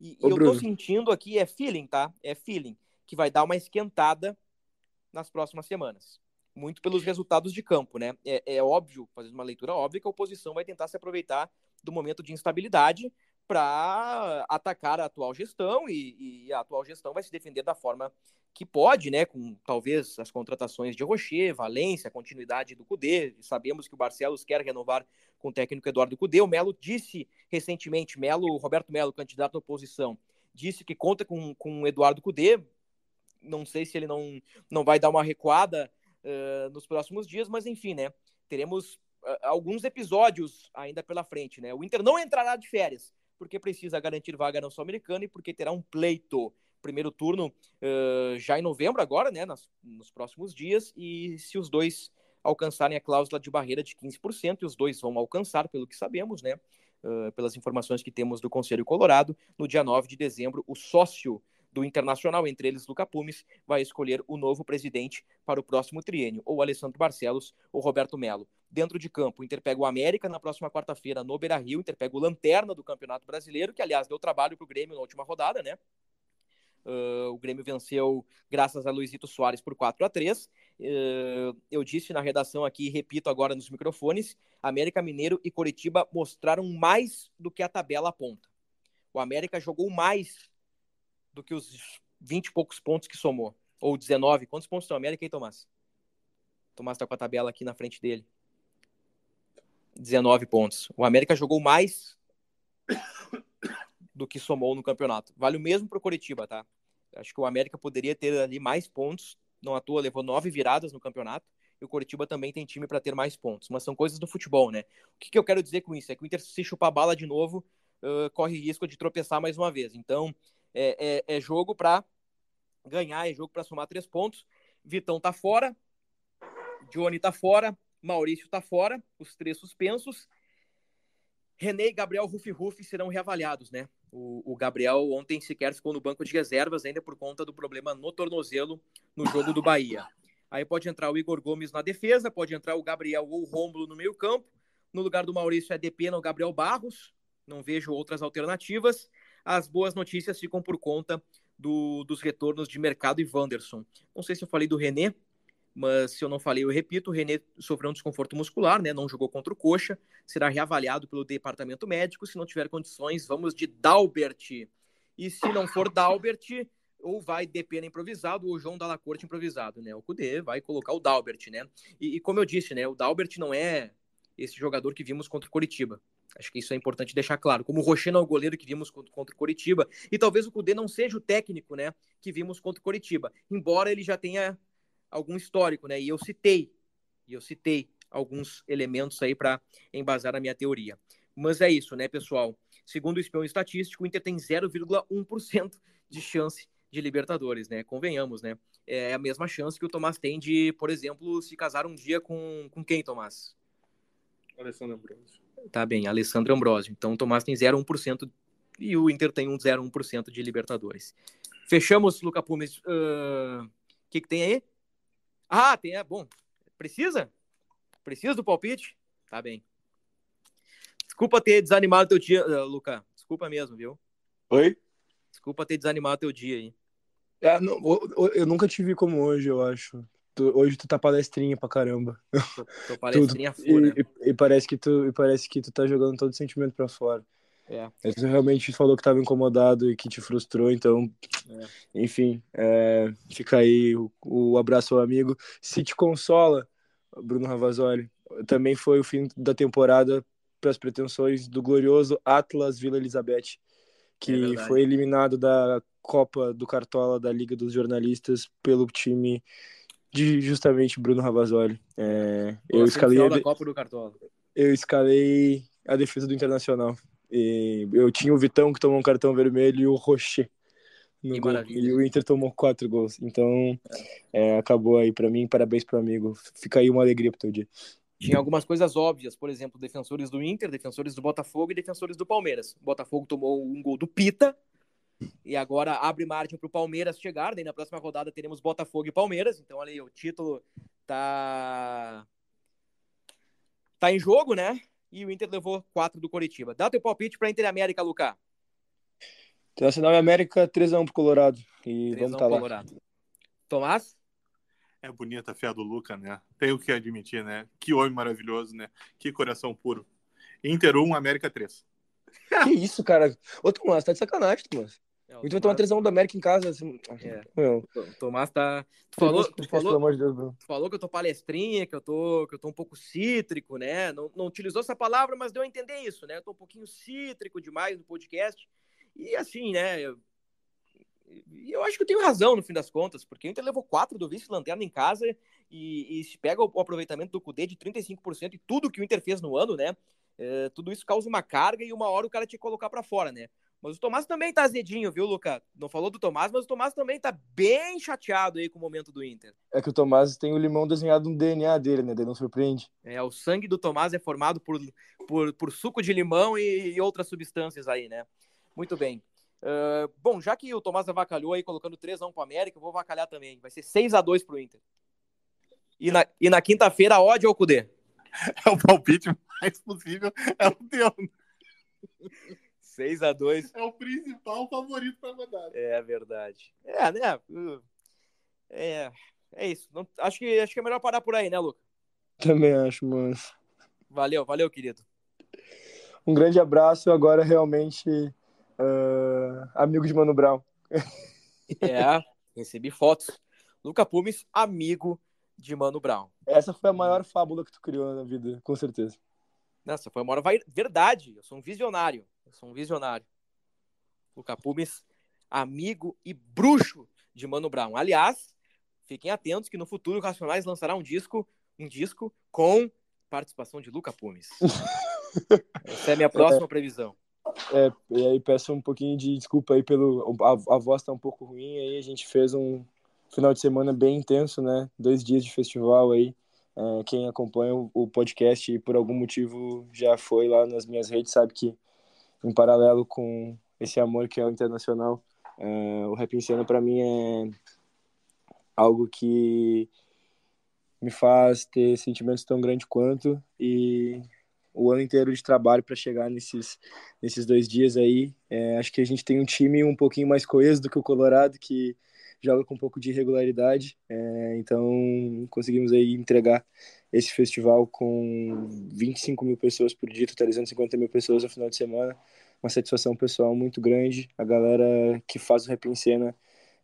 E, e eu estou sentindo aqui, é feeling, tá? É feeling, que vai dar uma esquentada nas próximas semanas. Muito pelos resultados de campo, né? É, é óbvio, fazendo uma leitura óbvia, que a oposição vai tentar se aproveitar do momento de instabilidade para atacar a atual gestão e, e, a atual gestão vai se defender da forma que pode, né, com talvez as contratações de Rocher, Valência, continuidade do Cudê. Sabemos que o Barcelos quer renovar com o técnico Eduardo Cudê. O Melo disse recentemente, Melo, Roberto Melo, candidato à oposição, disse que conta com, com Eduardo Cudê. Não sei se ele não, não vai dar uma recuada uh, nos próximos dias, mas enfim, né? Teremos uh, alguns episódios ainda pela frente, né? O Inter não entrará de férias, porque precisa garantir vaga na Sul-Americana e porque terá um pleito primeiro turno uh, já em novembro agora, né, nas, nos próximos dias, e se os dois alcançarem a cláusula de barreira de 15%, e os dois vão alcançar, pelo que sabemos, né, pelas informações que temos do Conselho Colorado, no dia 9 de dezembro, o sócio do Internacional, entre eles Luca Pumes, vai escolher o novo presidente para o próximo triênio, ou Alessandro Barcelos ou Roberto Melo. Dentro de campo, o Inter pega o América na próxima quarta-feira no Beira-Rio, Inter pega o Lanterna do Campeonato Brasileiro, que aliás deu trabalho para o Grêmio na última rodada, né? Uh, o Grêmio venceu graças a Luizito Soares por 4 a 3 uh, Eu disse na redação aqui e repito agora nos microfones: América Mineiro e Coritiba mostraram mais do que a tabela aponta. O América jogou mais do que os 20 e poucos pontos que somou. Ou 19. Quantos pontos tem o América aí, Tomás? Tomás está com a tabela aqui na frente dele. 19 pontos. O América jogou mais do que somou no campeonato. Vale o mesmo para o Coritiba, tá? Acho que o América poderia ter ali mais pontos. Não à toa, levou nove viradas no campeonato. E o Coritiba também tem time para ter mais pontos. Mas são coisas do futebol, né? O que, que, eu quero dizer com isso? É que o Inter, se chupar bala de novo, uh, corre risco de tropeçar mais uma vez. Então, é, é, é jogo para ganhar, é jogo para somar três pontos. Vitão tá fora, Johnny tá fora, Maurício tá fora, os três suspensos. René e Gabriel Rufi Rufi serão reavaliados, né? O, o, Gabriel ontem sequer ficou no banco de reservas, ainda por conta do problema no tornozelo no jogo do Bahia. Aí pode entrar o Igor Gomes na defesa, pode entrar o Gabriel ou o Rômulo no meio-campo. No lugar do Maurício é Depena o Gabriel Barros. Não vejo outras alternativas. As boas notícias ficam por conta do, dos retornos de Mercado e Wanderson. Não sei se eu falei do René, mas se eu não falei, eu repito, o René sofreu um desconforto muscular, né? Não jogou contra o Coxa, será reavaliado pelo departamento médico. Se não tiver condições, vamos de Dalbert. E se não for Dalbert, ou vai Depena improvisado ou João Dalacorte improvisado, né? O Cudê vai colocar o Dalbert, né? E, e, como eu disse, né? O Dalbert não é esse jogador que vimos contra o Coritiba. Acho que isso é importante deixar claro. Como o Rocher não é o goleiro que vimos contra, contra o Coritiba, e talvez o Cudê não seja o técnico, né? Que vimos contra o Coritiba. Embora ele já tenha algum histórico, né? E eu citei, e eu citei alguns elementos aí para embasar a minha teoria. Mas é isso, né, pessoal? Segundo o espião estatístico, o Inter tem 0,1% de chance de Libertadores, né? Convenhamos, né? É a mesma chance que o Tomás tem de, por exemplo, se casar um dia com, com quem, Tomás? Alessandro Ambrosio. Tá bem, Alessandro Ambrosio. Então o Tomás tem 0,1% e o Inter tem um 0,1% de Libertadores. Fechamos, Luca Pumes. O uh, que, que tem aí? Ah, tem, é bom. Precisa? Precisa do palpite? Tá bem. Desculpa ter desanimado teu dia, uh, Luca. Desculpa mesmo, viu? Oi? Desculpa ter desanimado teu dia aí. É, não, eu nunca te vi como hoje, eu acho. Tu, hoje tu tá palestrinha pra caramba. Tô, tô palestrinha tu, fura. E, e, e, parece que tu, e parece que tu tá jogando todo o sentimento pra fora. É. Tu realmente falou que estava incomodado e que te frustrou, então, é. enfim, é, fica aí o, o, abraço ao amigo. Se te consola, Bruno Ravazoli, também foi o fim da temporada para as pretensões do glorioso Atlas Vila Elizabeth, que é foi eliminado da Copa do Cartola da Liga dos Jornalistas pelo time de justamente Bruno Ravazoli. É, eu escalei a, Copa do Cartola. Eu escalei a defesa do Internacional. E eu tinha o Vitão que tomou um cartão vermelho e o Rocher. No gol, e o Inter tomou quatro gols. Então. É, acabou aí para mim. Parabéns pro amigo. Fica aí uma alegria pro teu dia. Tinha algumas coisas óbvias, por exemplo, defensores do Inter, defensores do Botafogo e defensores do Palmeiras. O Botafogo tomou um gol do Pita E agora abre margem para o Palmeiras chegar. Daí na próxima rodada teremos Botafogo e Palmeiras. Então ali o título tá tá em jogo, né? E o Inter levou quatro do Coritiba. Dá teu palpite para Inter e América, Lucas. Internacional e América 3x1 pro Colorado. E vamos tá lá. Colorado. Tomás? É bonita a fé do Luca, né? Tenho que admitir, né? Que homem maravilhoso, né? Que coração puro. Inter 1, América 3. Que isso, cara? Ô, Tomás, tá de sacanagem, Tomás. É, O Inter vai tomar 3x1 do América em casa. Assim... É. Meu, O Tomás tá. Tu falou, tu falou, tu falou que eu tô palestrinha, que eu tô, que eu tô um pouco cítrico, né? Não, não utilizou essa palavra, mas deu a entender isso, né? Eu tô um pouquinho cítrico demais no podcast. E assim, né? Eu, e eu acho que eu tenho razão no fim das contas, porque o Inter levou quatro do vice-lanterna em casa e, e se pega o, o aproveitamento do Cudê de 35% e tudo que o Inter fez no ano, né? É, tudo isso causa uma carga e uma hora o cara tinha que colocar para fora, né? Mas o Tomás também tá azedinho, viu, Luca? Não falou do Tomás, mas o Tomás também tá bem chateado aí com o momento do Inter. É que o Tomás tem o limão desenhado no DNA dele, né? Daí não surpreende. É, o sangue do Tomás é formado por, por, por suco de limão e, e outras substâncias aí, né? Muito bem. Uh, bom, já que o Tomás avacalhou aí colocando 3x1 pro América, eu vou avacalhar também. Vai ser 6x2 pro Inter. E na, e na quinta-feira, ódio ao Cudê. É o palpite mais possível. É o teu. 6x2. É o principal favorito pra rodada. É verdade. É, né? É, é isso. Não, acho, que, acho que é melhor parar por aí, né, Luca? Também acho, mano. Valeu, valeu, querido. Um grande abraço. Agora, realmente, uh, amigo de Mano Brown. É, recebi fotos. Luca Pumes, amigo de Mano Brown. Essa foi a maior fábula que tu criou na vida, com certeza. Nossa, foi uma hora vai... verdade. Eu sou um visionário. Eu sou um visionário. Luca Pumes, amigo e bruxo de Mano Brown. Aliás, fiquem atentos que no futuro o Racionais lançará um disco, um disco com participação de Luca Pumes. Essa é a minha próxima previsão. É, e aí peço um pouquinho de desculpa aí pelo. A, a voz tá um pouco ruim aí. A gente fez um final de semana bem intenso, né? Dois dias de festival aí. É, quem acompanha o, o podcast e por algum motivo já foi lá nas minhas redes sabe que, em paralelo com esse amor que é o internacional, é, o Rap Cena pra mim é algo que me faz ter sentimentos tão grandes quanto e o ano inteiro de trabalho para chegar nesses, nesses dois dias aí. É, acho que a gente tem um time um pouquinho mais coeso do que o Colorado, que joga com um pouco de irregularidade. É, então conseguimos aí entregar esse festival com 25 mil pessoas por dia, totalizando 50 mil pessoas no final de semana. Uma satisfação pessoal muito grande. A galera que faz o Rap em Cena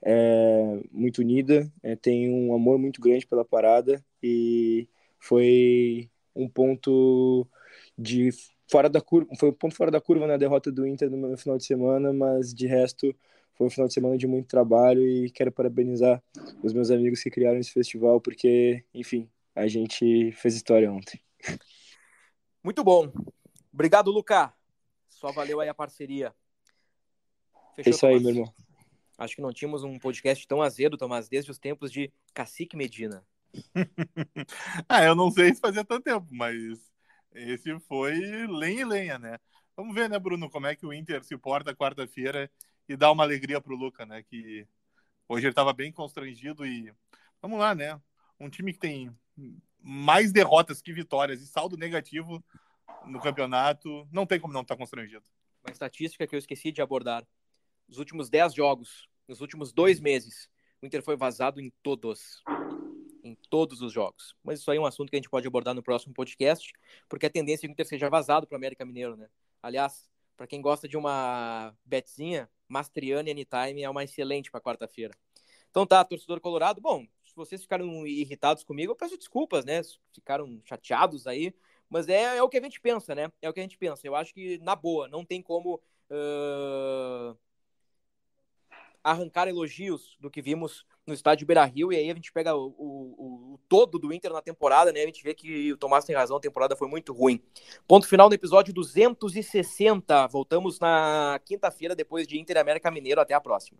é muito unida, é, tem um amor muito grande pela parada e foi um ponto de fora da curva, foi um ponto fora da curva na derrota do Inter no final de semana, mas de resto foi um final de semana de muito trabalho e quero parabenizar os meus amigos que criaram esse festival, porque, enfim, a gente fez história ontem. Muito bom. Obrigado, Luca. Só valeu aí a parceria. Fechou, é isso aí, Tomás? meu irmão. Acho que não tínhamos um podcast tão azedo, Tomás, desde os tempos de Cacique Medina. ah, eu não sei se fazia tanto tempo, mas esse foi lenha e lenha, né? Vamos ver, né, Bruno, como é que o Inter se porta quarta-feira e dá uma alegria pro Luca, né? Que hoje ele estava bem constrangido e vamos lá, né? Um time que tem mais derrotas que vitórias e saldo negativo no campeonato, não tem como não estar tá constrangido. Uma estatística que eu esqueci de abordar. Os últimos 10 jogos, nos últimos dois meses, o Inter foi vazado em todos. Em todos os jogos. Mas isso aí é um assunto que a gente pode abordar no próximo podcast, porque a tendência é que o Inter seja vazado para o América Mineiro, né? Aliás, para quem gosta de uma betzinha, Mastriani Anytime é uma excelente para quarta-feira. Então tá, torcedor colorado. Bom, vocês ficaram irritados comigo, eu peço desculpas, né? Ficaram chateados aí. Mas é, é o que a gente pensa, né? É o que a gente pensa. Eu acho que, na boa, não tem como uh, arrancar elogios do que vimos no estádio Beira-Rio, e aí a gente pega o, o, o, todo do Inter na temporada, né? A gente vê que o Tomás tem razão, a temporada foi muito ruim. Ponto final no episódio 260. Voltamos na quinta-feira, depois de Inter América Mineiro. Até a próxima.